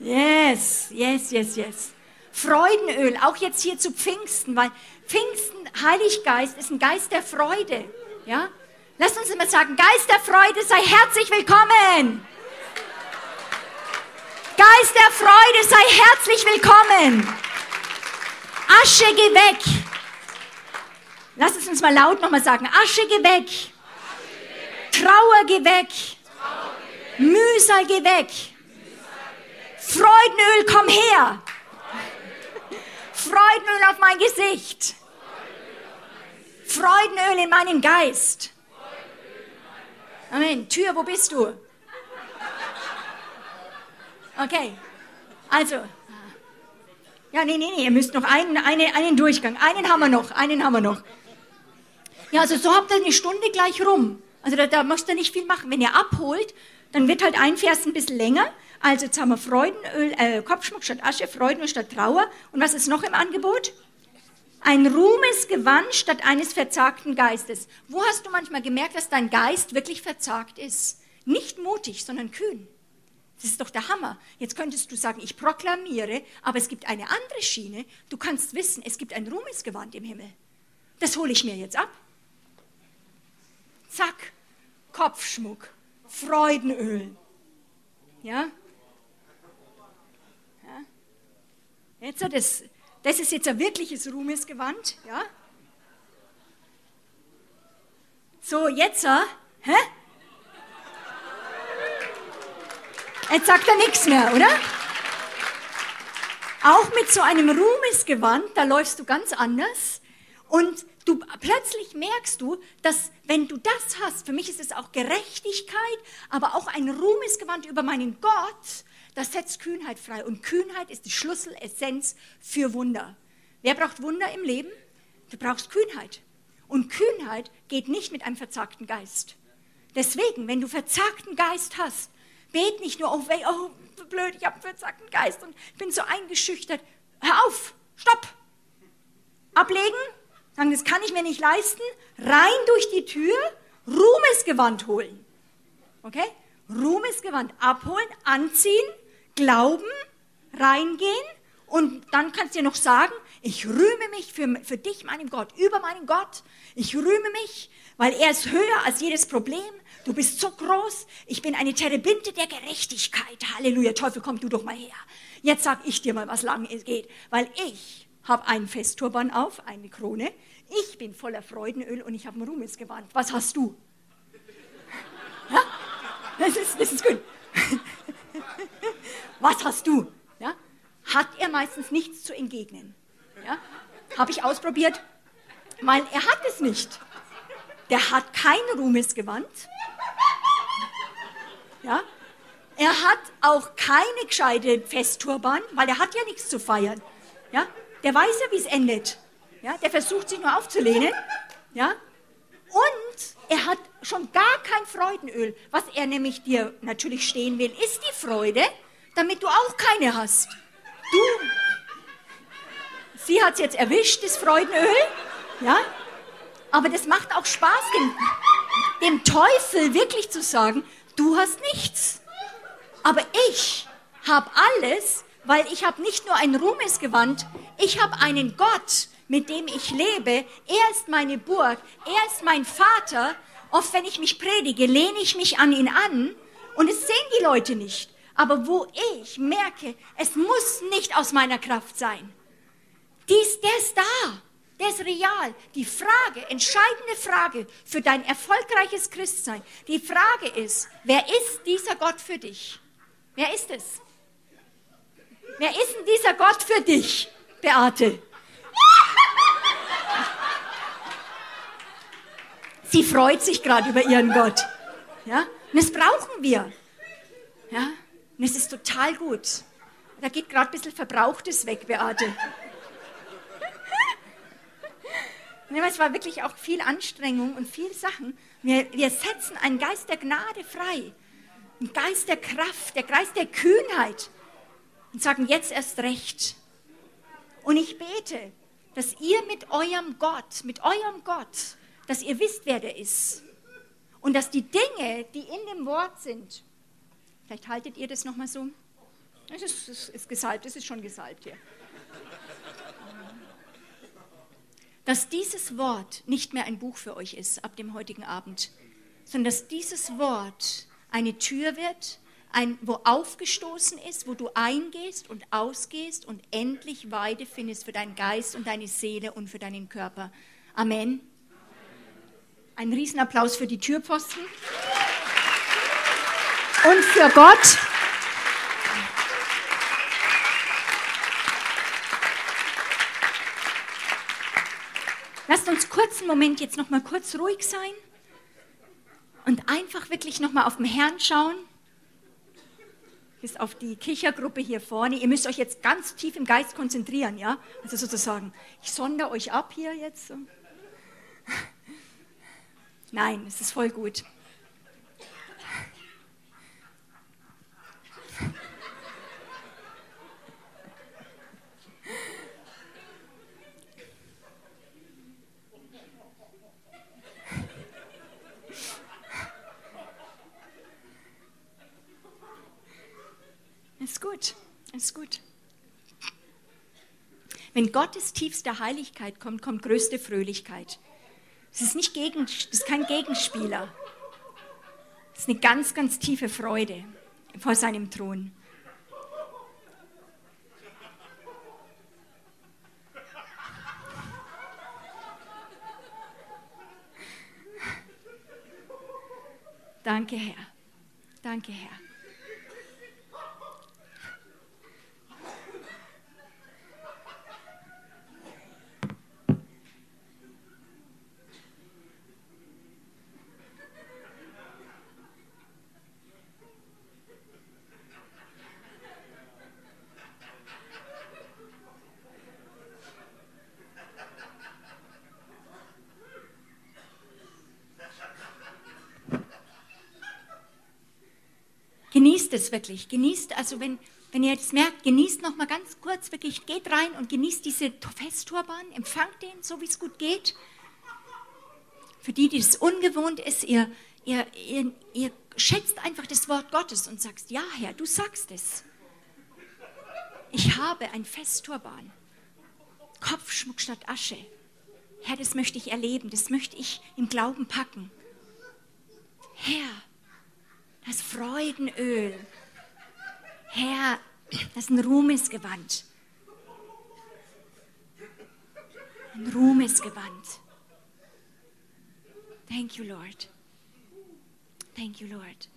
Speaker 2: Yes, yes, yes, yes. Freudenöl, auch jetzt hier zu Pfingsten, weil Pfingsten, Heiliggeist, ist ein Geist der Freude. Ja? Lasst uns immer sagen, Geist der Freude, sei herzlich willkommen. Geist der Freude, sei herzlich willkommen. Asche, geh weg. Lass es uns mal laut nochmal sagen. Asche, geh weg. Trauer, geh weg. Mühsal, geh weg. Freudenöl, komm her. Freudenöl auf mein Gesicht. Freudenöl in meinen Geist. Amen. Tür, wo bist du? Okay. Also. Ja, nee, nee, nee, ihr müsst noch einen, eine, einen Durchgang. Einen haben wir noch, einen haben wir noch. Ja, also so habt ihr eine Stunde gleich rum. Also da, da müsst ihr nicht viel machen. Wenn ihr abholt, dann wird halt ein Vers ein bisschen länger. Also jetzt haben wir Freudenöl, äh, Kopfschmuck statt Asche, Freudenöl statt Trauer. Und was ist noch im Angebot? Ein Ruhmesgewand statt eines verzagten Geistes. Wo hast du manchmal gemerkt, dass dein Geist wirklich verzagt ist? Nicht mutig, sondern kühn. Das ist doch der Hammer. Jetzt könntest du sagen, ich proklamiere, aber es gibt eine andere Schiene. Du kannst wissen, es gibt ein Ruhmesgewand im Himmel. Das hole ich mir jetzt ab. Zack, Kopfschmuck, Freudenöl. Ja? Jetzt das, das ist jetzt ein wirkliches Ruhmesgewand. Ja? So, jetzt, hä? Jetzt sagt er nichts mehr, oder? Auch mit so einem Ruhmesgewand, da läufst du ganz anders. Und du plötzlich merkst du, dass wenn du das hast, für mich ist es auch Gerechtigkeit, aber auch ein Ruhmesgewand über meinen Gott, das setzt Kühnheit frei. Und Kühnheit ist die Schlüsselessenz für Wunder. Wer braucht Wunder im Leben? Du brauchst Kühnheit. Und Kühnheit geht nicht mit einem verzagten Geist. Deswegen, wenn du verzagten Geist hast, bet nicht nur auf, oh, blöd, ich habe einen verzagten Geist und bin so eingeschüchtert. Hör auf, stopp. Ablegen, Sagen, das kann ich mir nicht leisten. Rein durch die Tür, Ruhmesgewand holen. Okay? Ruhmesgewand abholen, anziehen, glauben, reingehen und dann kannst du dir noch sagen, ich rühme mich für, für dich, meinem Gott, über meinen Gott. Ich rühme mich, weil er ist höher als jedes Problem. Du bist so groß. Ich bin eine Terebinte der Gerechtigkeit. Halleluja. Teufel, komm du doch mal her. Jetzt sag ich dir mal, was lang geht. Weil ich habe einen Festturban auf, eine Krone. Ich bin voller Freudenöl und ich habe ein Ruhmesgewand. Was hast du? [laughs] Das, ist, das ist gut. [laughs] Was hast du? Ja? Hat er meistens nichts zu entgegnen. Ja? Habe ich ausprobiert, weil er hat es nicht. Der hat kein Ruhmesgewand. Ja? Er hat auch keine gescheite Festturban, weil er hat ja nichts zu feiern. Ja? der weiß ja, wie es endet. Ja, der versucht sich nur aufzulehnen. Ja? Und er hat schon gar kein Freudenöl. Was er nämlich dir natürlich stehen will, ist die Freude, damit du auch keine hast. Du, sie hat es jetzt erwischt, das Freudenöl. Ja? Aber das macht auch Spaß, dem, dem Teufel wirklich zu sagen, du hast nichts. Aber ich habe alles, weil ich habe nicht nur ein Ruhmesgewand, ich habe einen Gott, mit dem ich lebe. Er ist meine Burg, er ist mein Vater. Oft, wenn ich mich predige, lehne ich mich an ihn an und es sehen die Leute nicht. Aber wo ich merke, es muss nicht aus meiner Kraft sein. Dies, der ist da. Der ist real. Die Frage, entscheidende Frage für dein erfolgreiches Christsein, die Frage ist, wer ist dieser Gott für dich? Wer ist es? Wer ist denn dieser Gott für dich, Beate? Sie freut sich gerade über ihren Gott. Ja? Und wir. Ja? Und es ist total gut. Da geht gerade ein bisschen Verbrauchtes weg, Beate. es war wirklich auch viel Anstrengung und viel Sachen. Wir, wir setzen einen Geist der Gnade frei, einen Geist der Kraft, der Geist der Kühnheit und sagen jetzt erst recht. Und ich bete, dass ihr mit eurem Gott, mit eurem Gott, dass ihr wisst, wer der ist. Und dass die Dinge, die in dem Wort sind, vielleicht haltet ihr das nochmal so. Das ist, das ist gesalbt, das ist schon gesalbt hier. Dass dieses Wort nicht mehr ein Buch für euch ist ab dem heutigen Abend, sondern dass dieses Wort eine Tür wird, ein, wo aufgestoßen ist, wo du eingehst und ausgehst und endlich Weide findest für deinen Geist und deine Seele und für deinen Körper. Amen. Ein Riesenapplaus für die Türpfosten und für Gott. Lasst uns kurz einen Moment jetzt noch mal kurz ruhig sein und einfach wirklich noch mal auf den Herrn schauen. Bis auf die Kichergruppe hier vorne. Ihr müsst euch jetzt ganz tief im Geist konzentrieren, ja? Also sozusagen, ich sondere euch ab hier jetzt. Nein, es ist voll gut. Gut, ist gut. Wenn Gottes tiefste Heiligkeit kommt, kommt größte Fröhlichkeit. Es ist, nicht gegen, es ist kein Gegenspieler. Es ist eine ganz, ganz tiefe Freude vor seinem Thron. Danke, Herr. Danke, Herr. Genießt es wirklich. Genießt, also wenn, wenn ihr jetzt merkt, genießt noch mal ganz kurz, wirklich, geht rein und genießt diese Festturban, empfangt den, so wie es gut geht. Für die, die es ungewohnt ist, ihr, ihr, ihr, ihr schätzt einfach das Wort Gottes und sagst, ja Herr, du sagst es. Ich habe ein Festturban, Kopfschmuck statt Asche. Herr, das möchte ich erleben, das möchte ich im Glauben packen. Herr, das Freudenöl. Herr, das ist ein Ruhmesgewand. Ein Ruhmesgewand. Thank you, Lord. Thank you, Lord.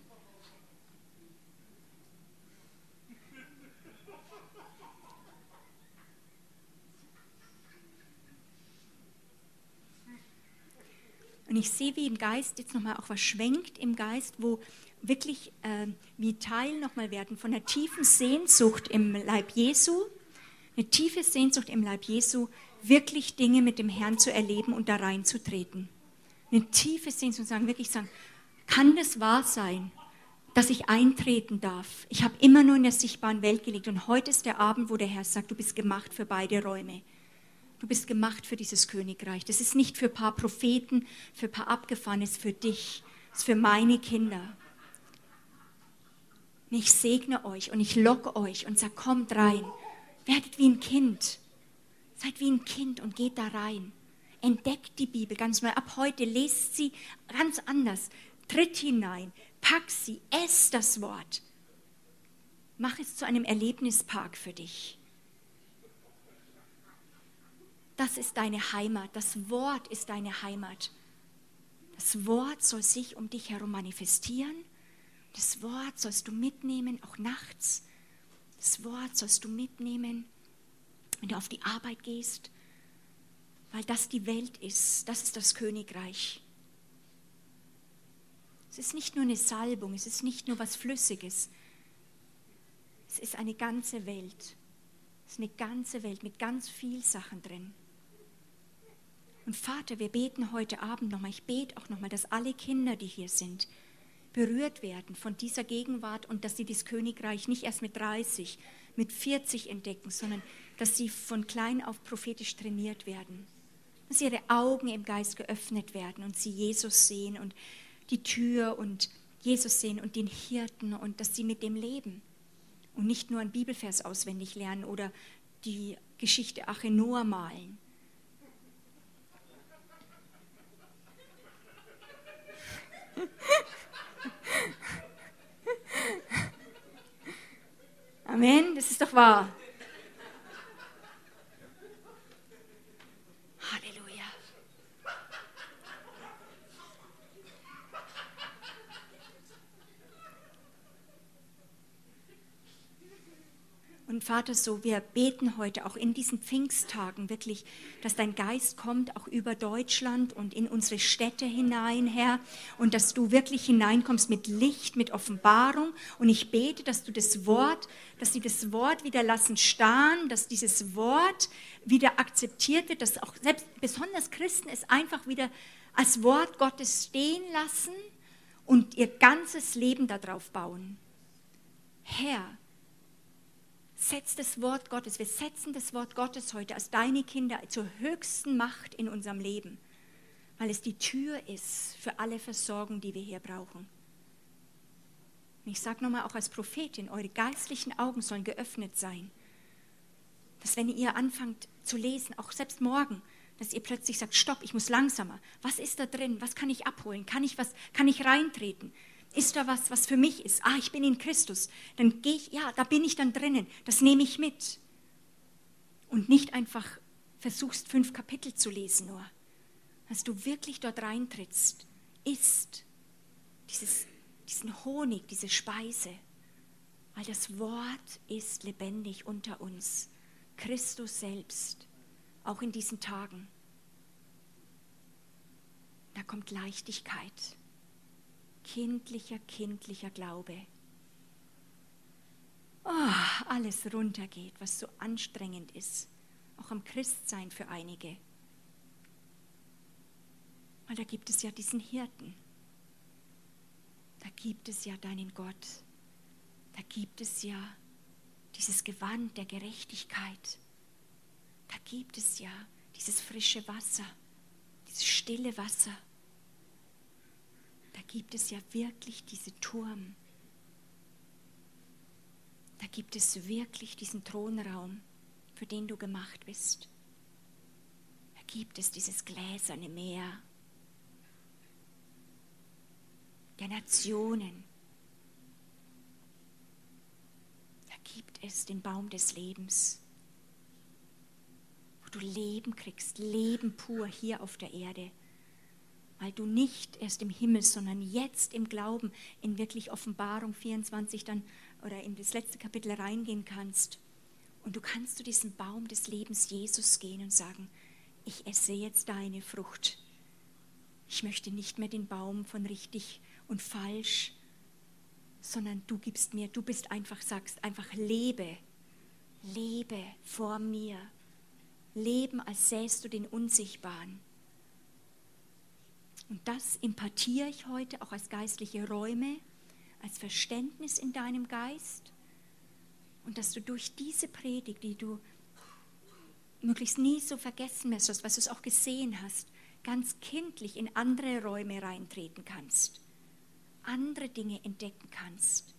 Speaker 2: Und ich sehe, wie im Geist jetzt nochmal auch was schwenkt im Geist, wo wirklich äh, wie Teil nochmal werden von einer tiefen Sehnsucht im Leib Jesu, eine tiefe Sehnsucht im Leib Jesu, wirklich Dinge mit dem Herrn zu erleben und da reinzutreten. Eine tiefe Sehnsucht, sagen, wirklich sagen, kann das wahr sein, dass ich eintreten darf? Ich habe immer nur in der sichtbaren Welt gelebt und heute ist der Abend, wo der Herr sagt, du bist gemacht für beide Räume. Du bist gemacht für dieses Königreich. Das ist nicht für ein paar Propheten, für ein paar Abgefahrenes, für dich. Das ist für meine Kinder. Und ich segne euch und ich locke euch und sage, kommt rein. Werdet wie ein Kind. Seid wie ein Kind und geht da rein. Entdeckt die Bibel ganz neu. Ab heute lest sie ganz anders. Tritt hinein, pack sie, ess das Wort. Mach es zu einem Erlebnispark für dich. Das ist deine Heimat. Das Wort ist deine Heimat. Das Wort soll sich um dich herum manifestieren. Das Wort sollst du mitnehmen, auch nachts. Das Wort sollst du mitnehmen, wenn du auf die Arbeit gehst, weil das die Welt ist. Das ist das Königreich. Es ist nicht nur eine Salbung, es ist nicht nur was Flüssiges. Es ist eine ganze Welt. Es ist eine ganze Welt mit ganz viel Sachen drin. Und Vater, wir beten heute Abend nochmal, ich bete auch nochmal, dass alle Kinder, die hier sind, berührt werden von dieser Gegenwart und dass sie das Königreich nicht erst mit 30, mit 40 entdecken, sondern dass sie von klein auf prophetisch trainiert werden. Dass ihre Augen im Geist geöffnet werden und sie Jesus sehen und die Tür und Jesus sehen und den Hirten und dass sie mit dem leben und nicht nur einen Bibelvers auswendig lernen oder die Geschichte Achenoa malen. [laughs] Amen, das ist doch wahr. Halleluja. Und Vater, so wir beten heute auch in diesen Pfingsttagen wirklich, dass dein Geist kommt auch über Deutschland und in unsere Städte hinein, Herr, und dass du wirklich hineinkommst mit Licht, mit Offenbarung. Und ich bete, dass du das Wort, dass sie das Wort wieder lassen starren, dass dieses Wort wieder akzeptiert wird, dass auch selbst besonders Christen es einfach wieder als Wort Gottes stehen lassen und ihr ganzes Leben darauf bauen. Herr, setz das Wort Gottes, wir setzen das Wort Gottes heute als deine Kinder zur höchsten Macht in unserem Leben, weil es die Tür ist für alle Versorgung, die wir hier brauchen. Und ich sage nochmal auch als Prophetin, eure geistlichen Augen sollen geöffnet sein. Dass wenn ihr anfangt zu lesen, auch selbst morgen, dass ihr plötzlich sagt, stopp, ich muss langsamer. Was ist da drin? Was kann ich abholen? Kann ich was, kann ich reintreten? Ist da was, was für mich ist? Ah, ich bin in Christus. Dann gehe ich, ja, da bin ich dann drinnen. Das nehme ich mit. Und nicht einfach versuchst, fünf Kapitel zu lesen nur. Dass du wirklich dort reintrittst, isst dieses, diesen Honig, diese Speise. Weil das Wort ist lebendig unter uns. Christus selbst, auch in diesen Tagen. Da kommt Leichtigkeit kindlicher, kindlicher Glaube. Oh, alles runtergeht, was so anstrengend ist, auch am Christsein für einige. Weil da gibt es ja diesen Hirten. Da gibt es ja deinen Gott. Da gibt es ja dieses Gewand der Gerechtigkeit. Da gibt es ja dieses frische Wasser, dieses stille Wasser da gibt es ja wirklich diesen Turm. Da gibt es wirklich diesen Thronraum, für den du gemacht bist. Da gibt es dieses gläserne Meer der Nationen. Da gibt es den Baum des Lebens, wo du Leben kriegst, Leben pur hier auf der Erde weil du nicht erst im Himmel, sondern jetzt im Glauben in wirklich Offenbarung 24 dann oder in das letzte Kapitel reingehen kannst. Und du kannst zu diesem Baum des Lebens Jesus gehen und sagen, ich esse jetzt deine Frucht. Ich möchte nicht mehr den Baum von richtig und falsch, sondern du gibst mir, du bist einfach, sagst einfach, lebe, lebe vor mir. Leben, als säst du den Unsichtbaren. Und das impartiere ich heute auch als geistliche Räume, als Verständnis in deinem Geist. Und dass du durch diese Predigt, die du möglichst nie so vergessen wirst, was du auch gesehen hast, ganz kindlich in andere Räume reintreten kannst, andere Dinge entdecken kannst,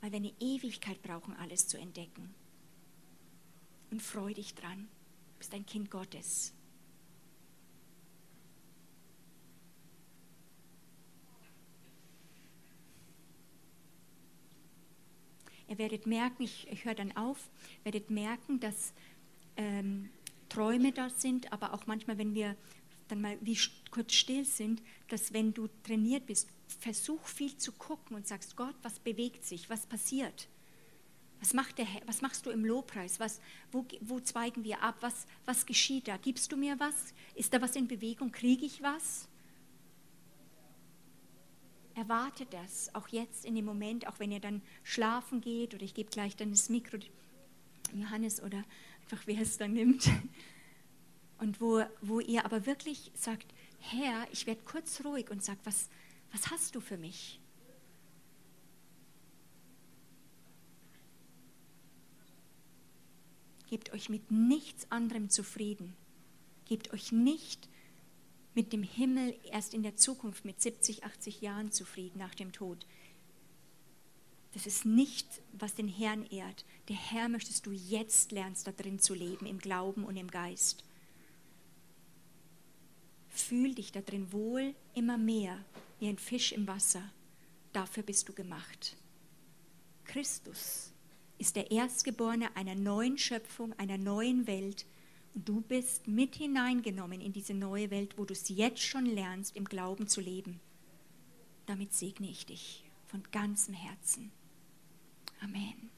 Speaker 2: weil wir eine Ewigkeit brauchen, alles zu entdecken. Und freu dich dran, du bist ein Kind Gottes. Ihr werdet merken, ich, ich höre dann auf, werdet merken, dass ähm, Träume da sind, aber auch manchmal, wenn wir dann mal wie kurz still sind, dass wenn du trainiert bist, versuch viel zu gucken und sagst, Gott, was bewegt sich, was passiert? Was, macht der, was machst du im Lobpreis? Was, wo, wo zweigen wir ab? Was, was geschieht da? Gibst du mir was? Ist da was in Bewegung? Kriege ich was? Erwarte das, auch jetzt in dem Moment, auch wenn ihr dann schlafen geht oder ich gebe gleich dann das Mikro Johannes oder einfach wer es dann nimmt. Und wo, wo ihr aber wirklich sagt, Herr, ich werde kurz ruhig und sage, was, was hast du für mich? Gebt euch mit nichts anderem zufrieden. Gebt euch nicht mit dem Himmel erst in der Zukunft mit 70, 80 Jahren zufrieden nach dem Tod. Das ist nicht, was den Herrn ehrt. Der Herr möchtest du jetzt lernst, da drin zu leben, im Glauben und im Geist. Fühl dich da drin wohl immer mehr, wie ein Fisch im Wasser. Dafür bist du gemacht. Christus ist der Erstgeborene einer neuen Schöpfung, einer neuen Welt. Du bist mit hineingenommen in diese neue Welt, wo du es jetzt schon lernst, im Glauben zu leben. Damit segne ich dich von ganzem Herzen. Amen.